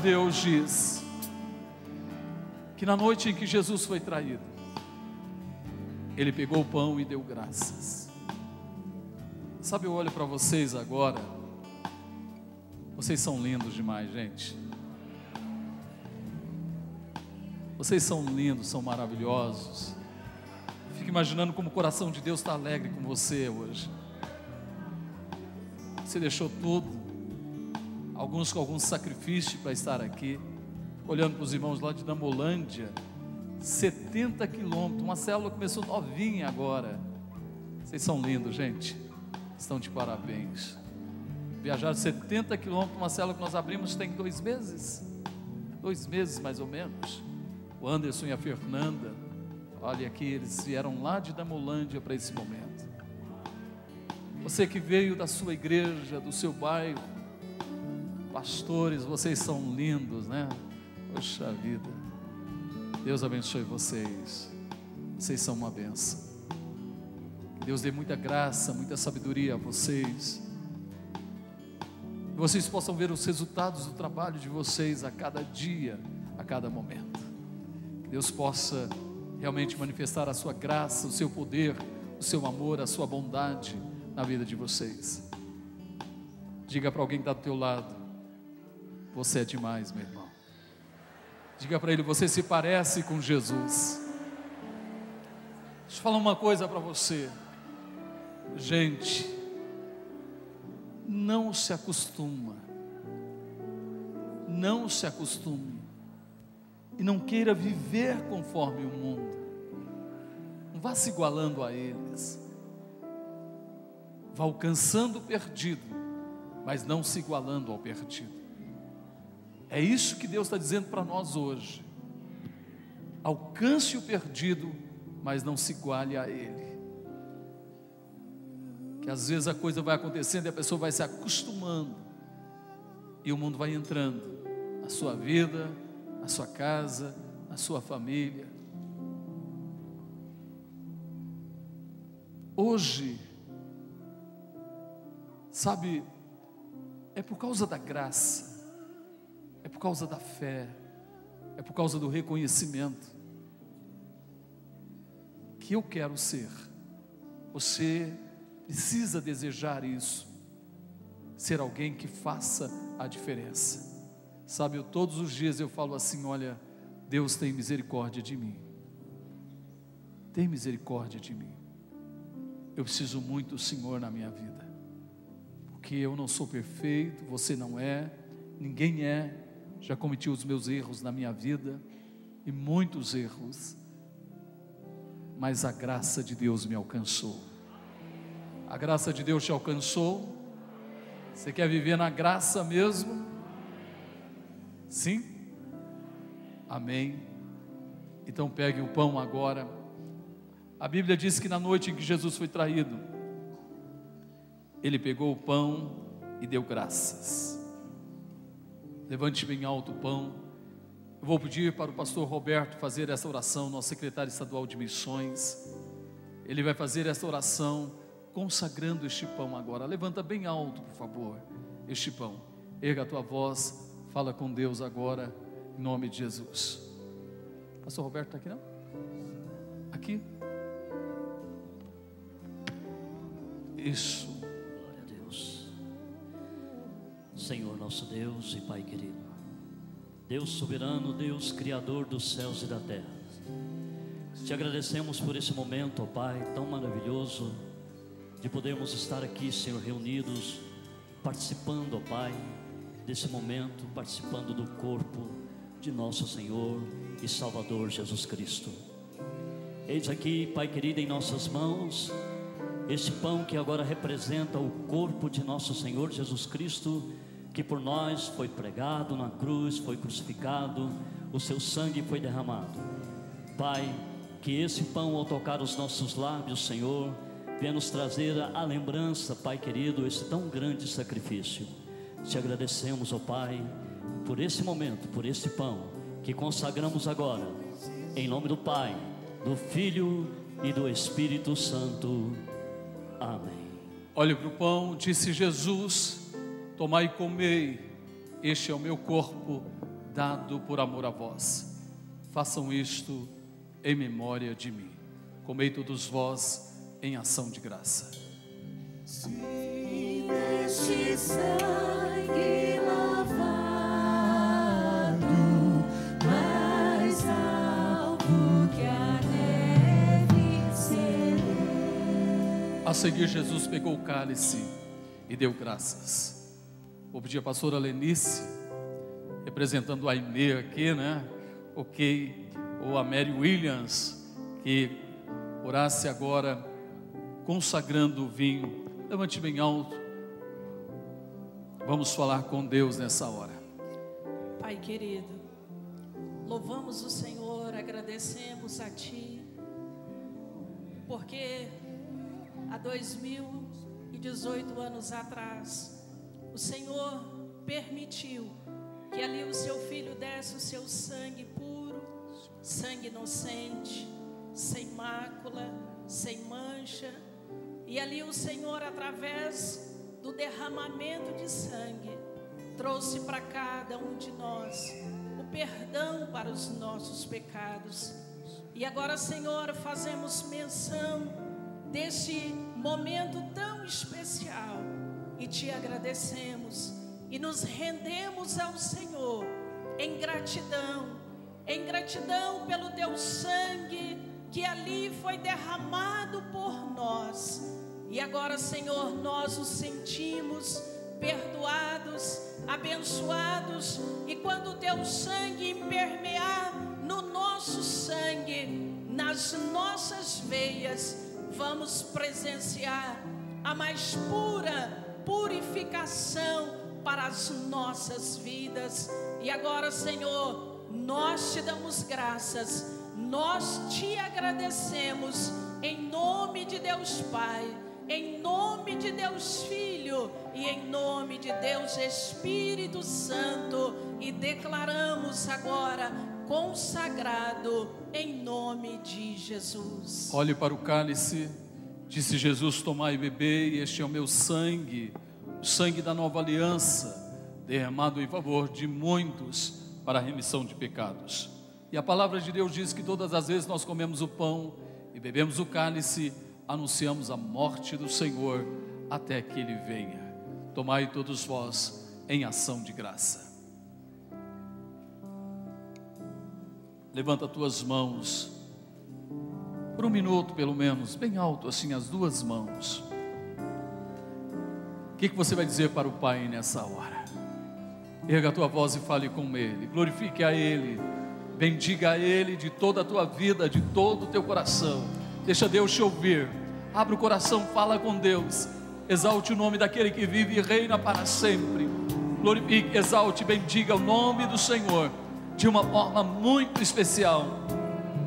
Speaker 3: Deus
Speaker 2: diz que na noite em que Jesus foi traído, ele pegou o pão e deu graças. Sabe, eu olho para vocês agora, vocês são lindos demais, gente. Vocês são lindos, são maravilhosos. Fico imaginando como o coração de Deus está alegre com você hoje. Você deixou tudo, alguns com algum sacrifício para estar aqui. Olhando para os irmãos lá de Namolândia, 70 quilômetros, uma célula começou novinha agora. Vocês são lindos, gente. Estão de parabéns. Viajaram 70 quilômetros, uma célula que nós abrimos tem dois meses. Dois meses mais ou menos. O Anderson e a Fernanda, olha aqui, eles vieram lá de Damolândia para esse momento. Você que veio da sua igreja, do seu bairro, pastores, vocês são lindos, né? Poxa vida. Deus abençoe vocês. Vocês são uma benção. Deus dê muita graça, muita sabedoria a vocês. Que vocês possam ver os resultados do trabalho de vocês a cada dia, a cada momento. Que Deus possa realmente manifestar a sua graça, o seu poder, o seu amor, a sua bondade na vida de vocês. Diga para alguém que está do teu lado: Você é demais, meu irmão. Diga para ele: Você se parece com Jesus. Deixa eu falar uma coisa para você. Gente, não se acostuma. Não se acostume. E não queira viver conforme o mundo. Não vá se igualando a eles. Vá alcançando o perdido, mas não se igualando ao perdido. É isso que Deus está dizendo para nós hoje. Alcance o perdido, mas não se iguale a ele. Que às vezes a coisa vai acontecendo e a pessoa vai se acostumando, e o mundo vai entrando na sua vida, na sua casa, na sua família. Hoje, sabe, é por causa da graça, é por causa da fé, é por causa do reconhecimento que eu quero ser. Você precisa desejar isso, ser alguém que faça a diferença. Sabe, eu, todos os dias eu falo assim: olha, Deus tem misericórdia de mim, tem misericórdia de mim. Eu preciso muito do Senhor na minha vida, porque eu não sou perfeito, você não é, ninguém é, já cometi os meus erros na minha vida, e muitos erros, mas a graça de Deus me alcançou. A graça de Deus te alcançou? Você quer viver na graça mesmo? Sim? Amém. Então pegue o pão agora. A Bíblia diz que na noite em que Jesus foi traído, ele pegou o pão e deu graças. Levante bem alto o pão. Eu vou pedir para o pastor Roberto fazer essa oração, nosso secretário estadual de missões. Ele vai fazer essa oração consagrando este pão agora. Levanta bem alto, por favor, este pão. Erga a tua voz, fala com Deus agora, em nome de Jesus. Pastor Roberto está aqui não? Aqui? Isso.
Speaker 4: Senhor nosso Deus e Pai querido. Deus soberano, Deus criador dos céus e da terra. Te agradecemos por esse momento, ó Pai, tão maravilhoso de podermos estar aqui, Senhor, reunidos, participando, ó Pai, desse momento, participando do corpo de nosso Senhor e Salvador Jesus Cristo. Eis aqui, Pai querido, em nossas mãos, este pão que agora representa o corpo de nosso Senhor Jesus Cristo, que por nós foi pregado na cruz, foi crucificado, o seu sangue foi derramado. Pai, que esse pão, ao tocar os nossos lábios, Senhor, venha nos trazer a lembrança, Pai querido, esse tão grande sacrifício. Te agradecemos, ó Pai, por esse momento, por esse pão que consagramos agora, em nome do Pai, do Filho e do Espírito Santo. Amém.
Speaker 2: Olhe para o pão, disse Jesus: Tomai e comei, este é o meu corpo dado por amor a vós. Façam isto em memória de mim. Comei todos vós em ação de graça.
Speaker 3: Se neste sangue lavado, mais alto que a neve serei.
Speaker 2: A seguir, Jesus pegou o cálice e deu graças. Vou pedir a pastora Lenice, representando a Aimee aqui, né? Ok, ou a Mary Williams, que orasse agora, consagrando o vinho. Levante bem alto. Vamos falar com Deus nessa hora.
Speaker 5: Pai querido, louvamos o Senhor, agradecemos a Ti, porque há 2018 anos atrás, Senhor permitiu que ali o Seu Filho desse o seu sangue puro sangue inocente, sem mácula, sem mancha. E ali o Senhor, através do derramamento de sangue, trouxe para cada um de nós o perdão para os nossos pecados. E agora, Senhor, fazemos menção deste momento tão especial e te agradecemos e nos rendemos ao Senhor em gratidão, em gratidão pelo teu sangue que ali foi derramado por nós. E agora, Senhor, nós os sentimos perdoados, abençoados, e quando o teu sangue impermear no nosso sangue, nas nossas veias, vamos presenciar a mais pura purificação para as nossas vidas. E agora, Senhor, nós te damos graças, nós te agradecemos, em nome de Deus Pai, em nome de Deus Filho e em nome de Deus Espírito Santo, e declaramos agora consagrado em nome de Jesus.
Speaker 2: Olhe para o cálice, disse Jesus: Tomai e bebei, este é o meu sangue o sangue da nova aliança, derramado em favor de muitos para a remissão de pecados. E a palavra de Deus diz que todas as vezes nós comemos o pão e bebemos o cálice, anunciamos a morte do Senhor até que ele venha. Tomai todos vós em ação de graça. Levanta tuas mãos, por um minuto pelo menos, bem alto assim, as duas mãos que, que você vai dizer para o Pai nessa hora? Erga a tua voz e fale com Ele, glorifique a Ele, bendiga a Ele de toda a tua vida, de todo o teu coração. Deixa Deus te ouvir, abre o coração, fala com Deus, exalte o nome daquele que vive e reina para sempre. Glorifique, exalte, bendiga o nome do Senhor de uma forma muito especial.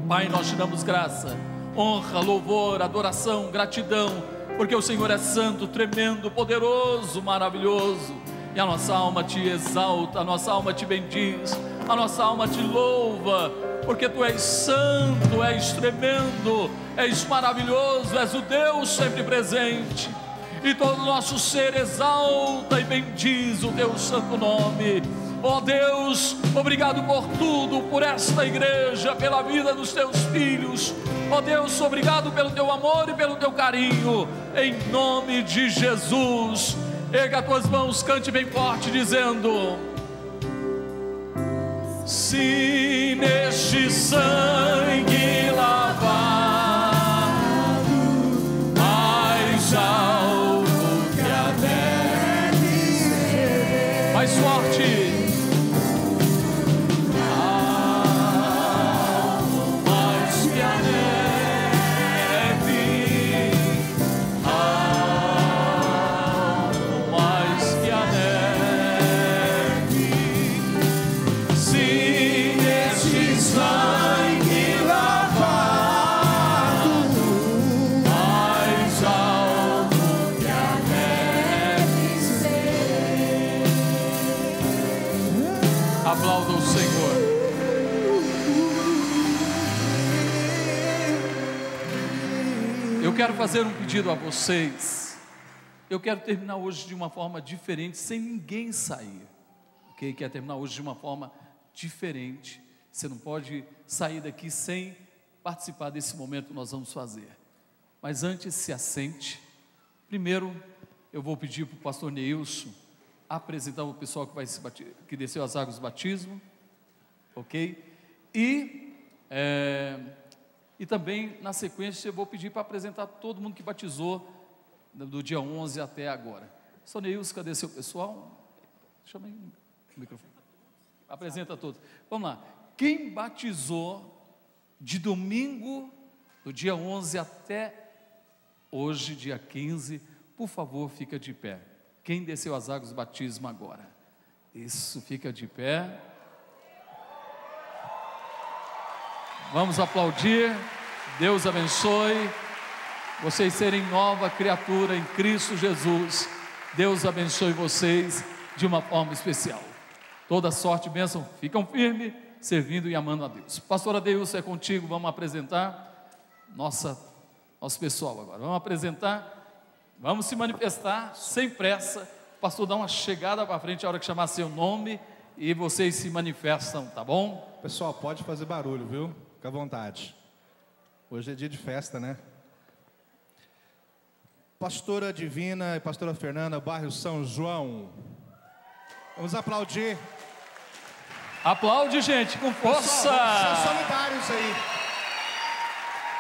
Speaker 2: Pai, nós te damos graça, honra, louvor, adoração, gratidão porque o Senhor é santo, tremendo, poderoso, maravilhoso. E a nossa alma te exalta, a nossa alma te bendiz, a nossa alma te louva, porque tu és santo, és tremendo, és maravilhoso, és o Deus sempre presente. E todo o nosso ser exalta e bendiz o teu santo nome. Ó oh Deus, obrigado por tudo, por esta igreja, pela vida dos teus filhos. Ó oh Deus, obrigado pelo teu amor e pelo teu carinho, em nome de Jesus. Erga as tuas mãos, cante bem forte, dizendo: Se neste sangue lavado, quero fazer um pedido a vocês. Eu quero terminar hoje de uma forma diferente, sem ninguém sair. Ok? Quero terminar hoje de uma forma diferente. Você não pode sair daqui sem participar desse momento que nós vamos fazer. Mas antes, se assente. Primeiro, eu vou pedir para o pastor Neilson apresentar o pessoal que, vai se bati- que desceu as águas do batismo. Ok? E. é, e também, na sequência, eu vou pedir para apresentar todo mundo que batizou do dia 11 até agora. Soneils, cadê seu pessoal? Chama aí o microfone. Apresenta todos. Vamos lá. Quem batizou de domingo, do dia 11 até hoje, dia 15, por favor, fica de pé. Quem desceu as águas do batismo agora? Isso, fica de pé. Vamos aplaudir. Deus abençoe. Vocês serem nova criatura em Cristo Jesus. Deus abençoe vocês de uma forma especial. Toda sorte e bênção. Ficam firmes. servindo e amando a Deus. Pastora Deus, é contigo, vamos apresentar nossa, nosso pessoal agora. Vamos apresentar, vamos se manifestar sem pressa. Pastor dá uma chegada para frente a hora que chamar seu nome e vocês se manifestam, tá bom?
Speaker 6: Pessoal, pode fazer barulho, viu? Fica à vontade. Hoje é dia de festa, né? Pastora Divina e Pastora Fernanda, bairro São João. Vamos aplaudir.
Speaker 2: Aplaude, gente, com força!
Speaker 6: Pessoal, são solidários aí.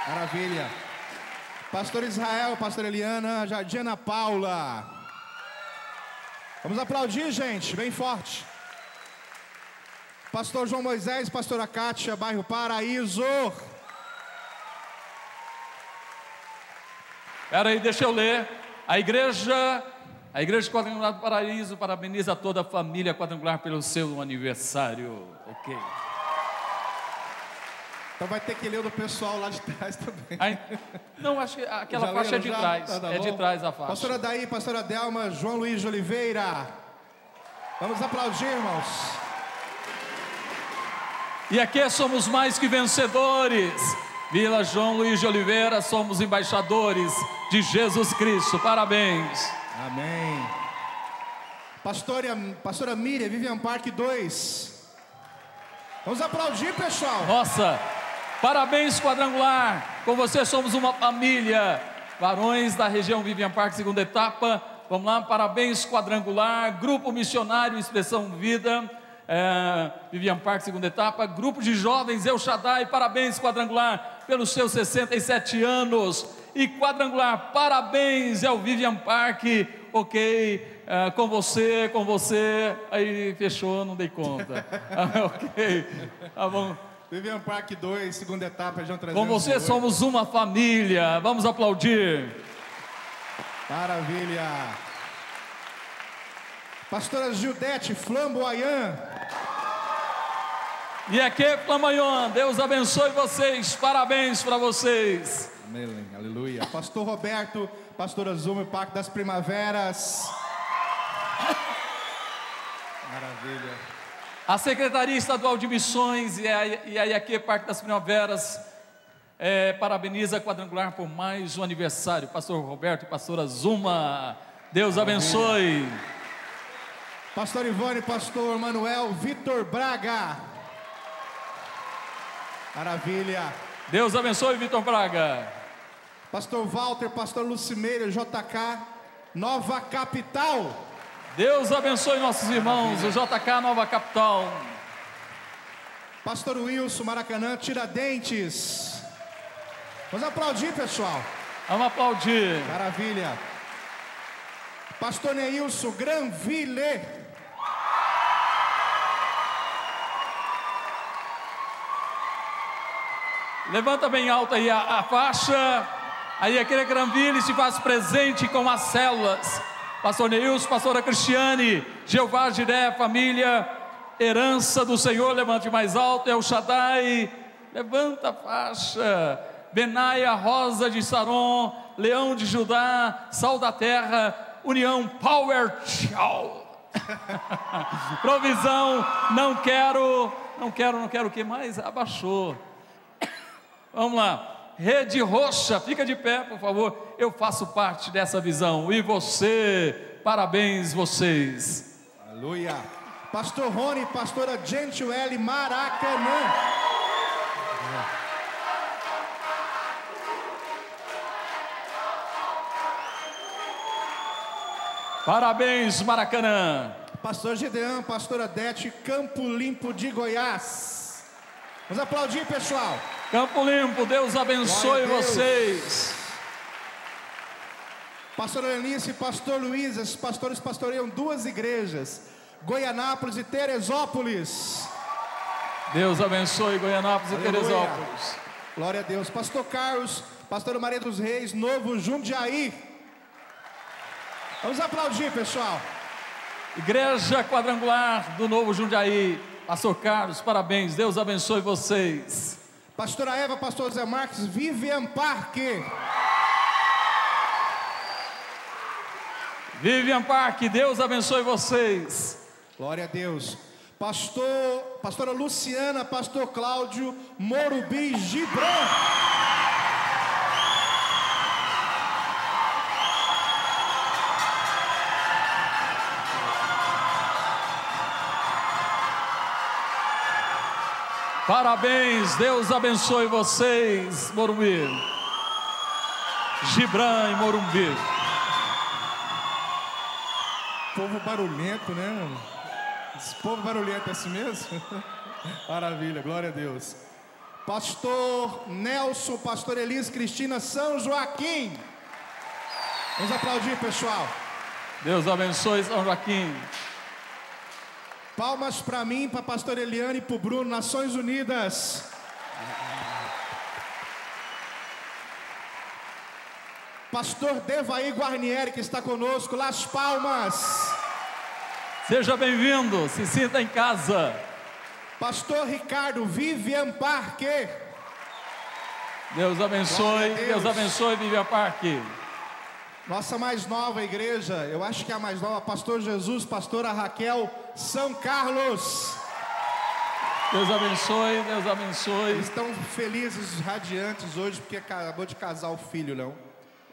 Speaker 6: Maravilha. Pastor Israel, Pastor Eliana, Jardim Ana Paula. Vamos aplaudir, gente, bem forte. Pastor João Moisés, Pastora Kátia, bairro Paraíso.
Speaker 2: Espera aí, deixa eu ler. A igreja, a igreja quadrangular do Paraíso parabeniza toda a família quadrangular pelo seu aniversário. Ok.
Speaker 6: Então vai ter que ler o do pessoal lá de trás também.
Speaker 2: Não, acho que aquela
Speaker 6: Já
Speaker 2: faixa é
Speaker 6: leram
Speaker 2: de
Speaker 6: já?
Speaker 2: trás.
Speaker 6: Tá, tá
Speaker 2: é de
Speaker 6: bom.
Speaker 2: trás a faixa.
Speaker 6: Pastora Daí, Pastora Delma, João Luiz de Oliveira. Vamos aplaudir, irmãos.
Speaker 2: E aqui somos mais que vencedores. Vila João Luiz de Oliveira, somos embaixadores de Jesus Cristo. Parabéns.
Speaker 6: Amém. Pastora, Pastora Miriam, Vivian Park 2. Vamos aplaudir, pessoal.
Speaker 2: Nossa, parabéns quadrangular. Com você somos uma família. Varões da região Vivian Park, segunda etapa. Vamos lá, parabéns quadrangular. Grupo Missionário Expressão Vida. É, Vivian Park, segunda etapa. Grupo de jovens El Shaddai, parabéns quadrangular pelos seus 67 anos. E quadrangular, parabéns ao Vivian Park. Ok, é, com você, com você. Aí fechou, não dei conta. Ah, ok, tá bom.
Speaker 6: Vivian Park 2, segunda etapa, 300.
Speaker 2: Com você somos uma família. Vamos aplaudir.
Speaker 6: Maravilha. Pastora Gildete, Flamboyant.
Speaker 2: E aqui, Flamanhon, Deus abençoe vocês. Parabéns para vocês.
Speaker 6: Amém, aleluia. Pastor Roberto, Pastora Zuma, Parque das Primaveras. Maravilha.
Speaker 2: A Secretaria Estadual de Missões e a, e a IAQ Parque das Primaveras é, parabeniza a Quadrangular por mais um aniversário. Pastor Roberto e Pastora Zuma. Deus abençoe.
Speaker 6: Pastor Ivone, Pastor Manuel, Vitor Braga. Maravilha.
Speaker 2: Deus abençoe, Vitor Braga.
Speaker 6: Pastor Walter, Pastor Lucimeira, JK, Nova Capital.
Speaker 2: Deus abençoe nossos irmãos, o JK Nova Capital.
Speaker 6: Pastor Wilson, Maracanã, Tiradentes. Vamos aplaudir, pessoal.
Speaker 2: Vamos aplaudir.
Speaker 6: Maravilha. Pastor Neilson, Granville.
Speaker 2: Levanta bem alto aí a, a faixa. Aí aquele Granville se faz presente com as células. Pastor Neilson, pastora Cristiane, Jeová Jiré, família, herança do Senhor, levante mais alto, é o Shaddai, levanta a faixa. Benaia, Rosa de Saron, Leão de Judá, Sal da Terra, União Power, tchau. Provisão, não quero, não quero, não quero o que mais? Abaixou. Vamos lá. Rede Roxa, fica de pé, por favor. Eu faço parte dessa visão. E você, parabéns vocês.
Speaker 6: Aleluia. Pastor Rony, pastora Gentilele, Maracanã.
Speaker 2: Parabéns, Maracanã.
Speaker 6: Pastor Gedeão, pastora Dete, Campo Limpo de Goiás. Vamos aplaudir, pessoal.
Speaker 2: Campo Limpo, Deus abençoe
Speaker 6: Deus.
Speaker 2: vocês.
Speaker 6: Pastor Eunice, pastor Luiz, esses pastores pastoreiam duas igrejas, Goianápolis e Teresópolis.
Speaker 2: Deus abençoe Goianápolis e
Speaker 6: Aleluia.
Speaker 2: Teresópolis.
Speaker 6: Glória a Deus. Pastor Carlos, pastor Maria dos Reis, Novo Jundiaí. Vamos aplaudir, pessoal.
Speaker 2: Igreja Quadrangular do Novo Jundiaí. Pastor Carlos, parabéns. Deus abençoe vocês.
Speaker 6: Pastora Eva, pastor Zé Marques, Vivian Parque.
Speaker 2: Vivian Park, Deus abençoe vocês.
Speaker 6: Glória a Deus. Pastor, pastora Luciana, pastor Cláudio, Morubi Gibran.
Speaker 2: Parabéns, Deus abençoe vocês, Morumbi. Gibran e Morumbi.
Speaker 6: Povo barulhento, né? Esse povo barulhento é assim mesmo? Maravilha, glória a Deus. Pastor Nelson, pastor Elis Cristina São Joaquim. Vamos aplaudir, pessoal.
Speaker 2: Deus abençoe São Joaquim.
Speaker 6: Palmas para mim, para pastor Eliane e para o Bruno, Nações Unidas. Pastor Devaí Guarnieri, que está conosco, Las Palmas.
Speaker 2: Seja bem-vindo, se sinta em casa.
Speaker 6: Pastor Ricardo Vivian Parque.
Speaker 2: Deus abençoe,
Speaker 6: Deus.
Speaker 2: Deus abençoe Vivian Parque.
Speaker 6: Nossa mais nova igreja, eu acho que é a mais nova, Pastor Jesus, Pastora Raquel São Carlos.
Speaker 2: Deus abençoe, Deus abençoe.
Speaker 6: Eles estão felizes, radiantes hoje, porque acabou de casar o filho, não?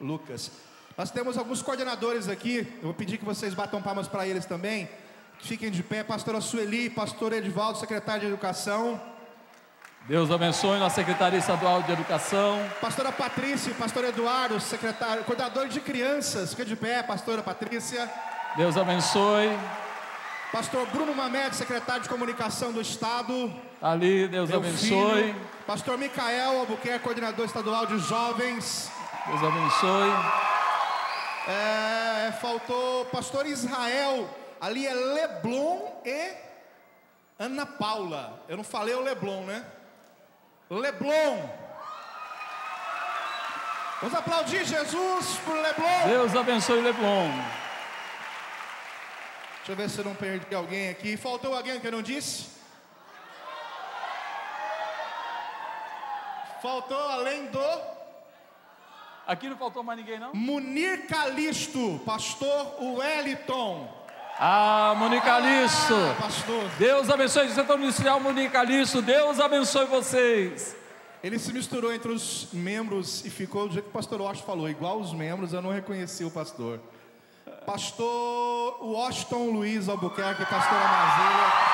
Speaker 6: Lucas. Nós temos alguns coordenadores aqui, eu vou pedir que vocês batam palmas para eles também. Fiquem de pé, pastora Sueli, pastor Edivaldo, secretário de Educação,
Speaker 2: Deus abençoe na Secretaria Estadual de Educação.
Speaker 6: pastora Patrícia, pastor Eduardo, secretário, coordenador de crianças, fica de pé, pastora Patrícia.
Speaker 2: Deus abençoe.
Speaker 6: Pastor Bruno Mamed, secretário de Comunicação do Estado.
Speaker 2: Ali, Deus
Speaker 6: Meu
Speaker 2: abençoe.
Speaker 6: filho. Pastor Micael Albuquerque, coordenador estadual de jovens.
Speaker 2: Deus abençoe.
Speaker 6: É, faltou pastor Israel. Ali é Leblon e Ana Paula. Eu não falei o Leblon, né? Leblon. Vamos aplaudir Jesus por Leblon.
Speaker 2: Deus abençoe Leblon.
Speaker 6: Deixa eu ver se eu não perdi alguém aqui. Faltou alguém que eu não disse? Faltou além do
Speaker 2: Aqui não faltou mais ninguém, não?
Speaker 6: Munir Calisto, pastor Wellington.
Speaker 2: Ah, Monicalisto.
Speaker 6: Ah, pastor.
Speaker 2: Deus abençoe o setor ministerial Monicalisto. Deus abençoe vocês.
Speaker 6: Ele se misturou entre os membros e ficou do jeito que o pastor Washington falou, igual os membros, eu não reconheci o pastor. Pastor Washington Luiz Albuquerque, pastor Amazília.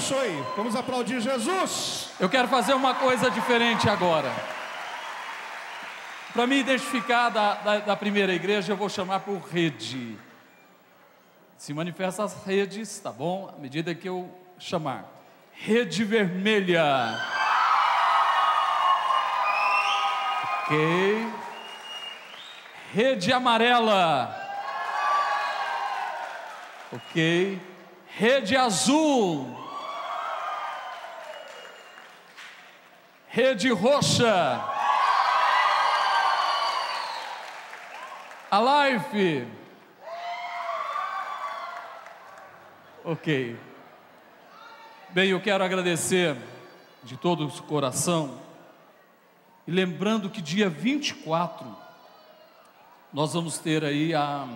Speaker 6: Abençoe. Vamos aplaudir Jesus.
Speaker 2: Eu quero fazer uma coisa diferente agora. Para me identificar da, da, da primeira igreja, eu vou chamar por rede. Se manifesta as redes, tá bom? À medida que eu chamar. Rede vermelha. Ok. Rede amarela. Ok. Rede azul. Rede roxa. A Life. Ok. Bem, eu quero agradecer de todo o coração. E lembrando que dia 24 nós vamos ter aí a,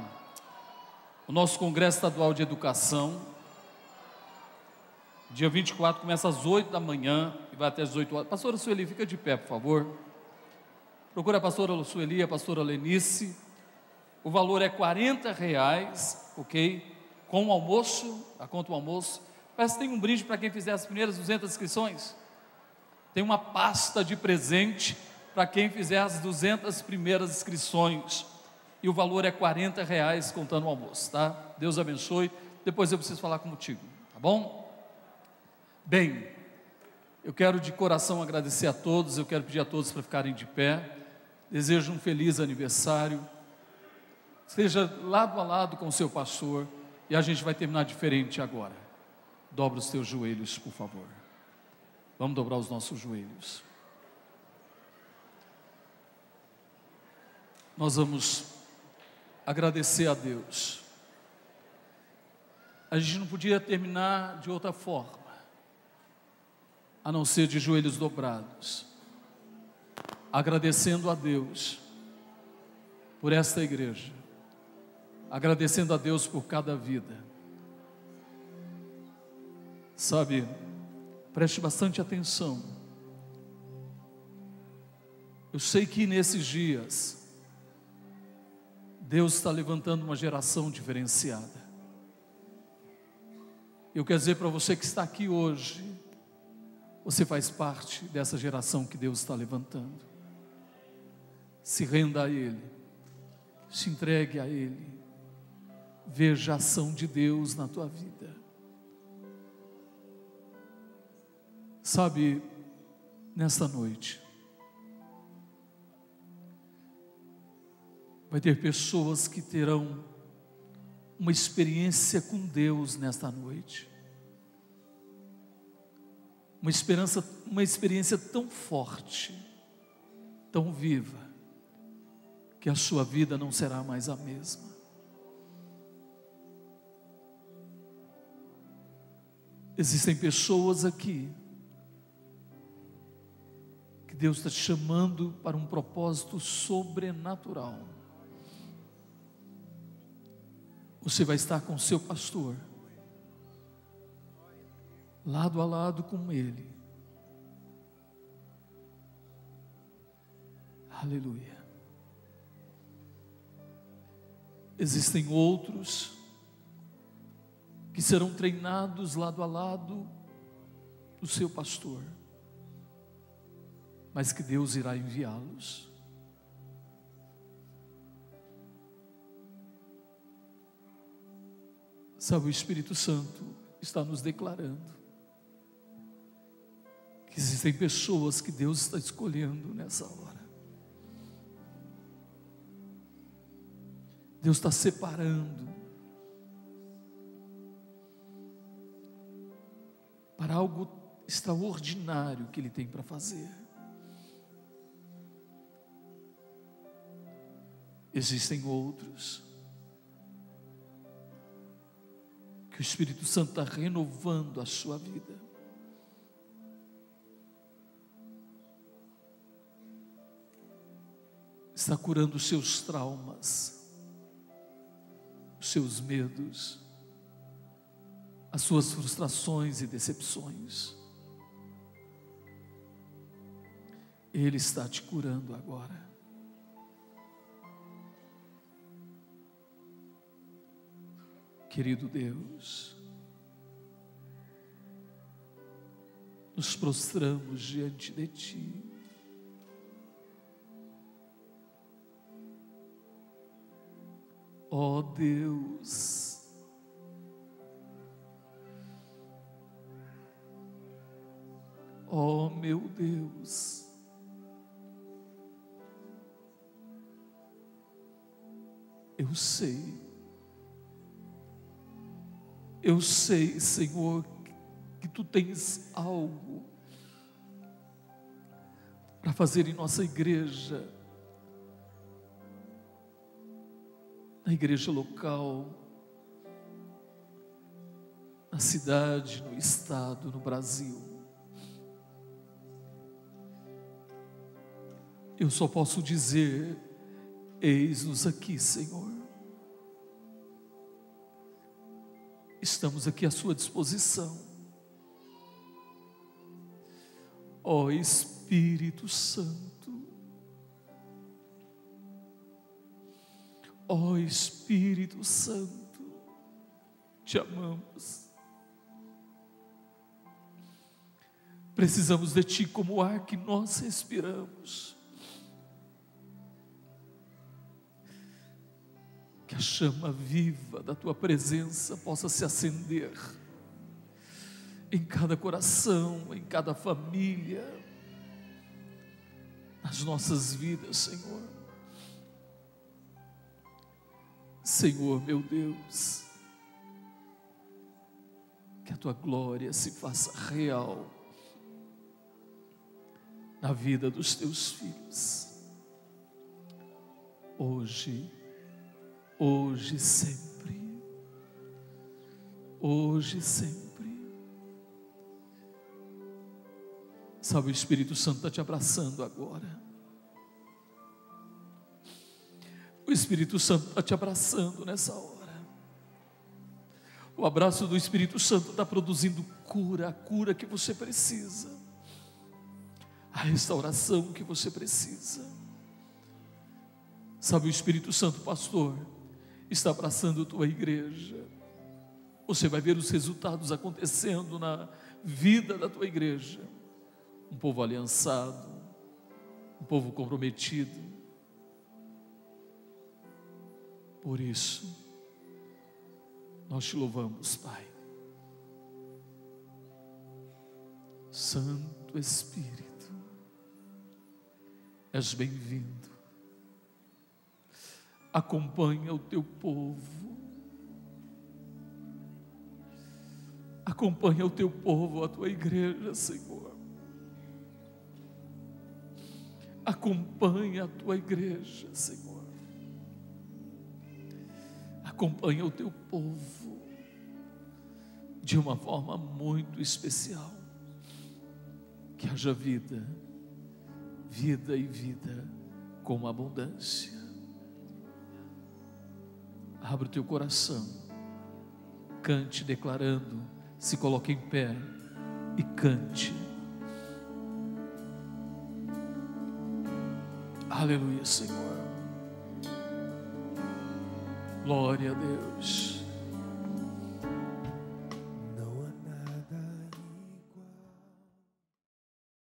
Speaker 2: o nosso Congresso Estadual de Educação. Dia 24 começa às 8 da manhã e vai até às 18 horas. Pastora Sueli, fica de pé, por favor. Procura a pastora Sueli, a pastora Lenice. O valor é 40 reais, ok? Com o almoço, a conta do almoço. Parece que tem um brinde para quem fizer as primeiras 200 inscrições. Tem uma pasta de presente para quem fizer as 200 primeiras inscrições. E o valor é 40 reais contando o almoço, tá? Deus abençoe. Depois eu preciso falar contigo, tá bom? Bem, eu quero de coração agradecer a todos, eu quero pedir a todos para ficarem de pé. Desejo um feliz aniversário. Esteja lado a lado com o seu pastor e a gente vai terminar diferente agora. Dobra os teus joelhos, por favor. Vamos dobrar os nossos joelhos. Nós vamos agradecer a Deus. A gente não podia terminar de outra forma. A não ser de joelhos dobrados, agradecendo a Deus por esta igreja, agradecendo a Deus por cada vida. Sabe, preste bastante atenção. Eu sei que nesses dias, Deus está levantando uma geração diferenciada. Eu quero dizer para você que está aqui hoje, você faz parte dessa geração que Deus está levantando. Se renda a Ele, se entregue a Ele, veja a ação de Deus na tua vida. Sabe, nesta noite, vai ter pessoas que terão uma experiência com Deus nesta noite. Uma esperança, uma experiência tão forte, tão viva, que a sua vida não será mais a mesma. Existem pessoas aqui que Deus está te chamando para um propósito sobrenatural. Você vai estar com o seu pastor, lado a lado com ele. Aleluia. Existem outros que serão treinados lado a lado do seu pastor mas que Deus irá enviá-los. Sabe, o Espírito Santo está nos declarando que existem pessoas que Deus está escolhendo nessa hora. Deus está separando para algo extraordinário que Ele tem para fazer. Existem outros que o Espírito Santo está renovando a sua vida. Está curando os seus traumas, os seus medos, as suas frustrações e decepções. Ele está te curando agora. Querido Deus, nos prostramos diante de Ti. Ó oh Deus, ó oh meu Deus, eu sei. Eu sei, Senhor, que tu tens algo para fazer em nossa igreja, na igreja local, na cidade, no estado, no Brasil. Eu só posso dizer: eis-nos aqui, Senhor. estamos aqui à sua disposição. Ó Espírito Santo, ó oh, Espírito Santo, te amamos. Precisamos de Ti como o ar que nós respiramos. que a chama viva da tua presença possa se acender em cada coração, em cada família, nas nossas vidas, Senhor. Senhor, meu Deus, que a tua glória se faça real na vida dos teus filhos, hoje hoje sempre. Hoje sempre. Sabe, o Espírito Santo está te abraçando agora. O Espírito Santo está te abraçando nessa hora. O abraço do Espírito Santo está produzindo cura, a cura que você precisa, a restauração que você precisa. Sabe, o Espírito Santo, pastor, está abraçando a tua igreja. Você vai ver os resultados acontecendo na vida da tua igreja. Um povo aliançado, um povo comprometido. Por isso, nós te louvamos, Pai. Santo Espírito, és bem-vindo. Acompanha o teu povo. Acompanha o teu povo, a tua igreja, Senhor. Acompanha a tua igreja, Senhor acompanha o teu povo de uma forma muito especial. Que haja vida, vida e vida com abundância. Abra o teu coração, cante declarando, se coloque em pé e cante. Aleluia, Senhor. Glória a Deus.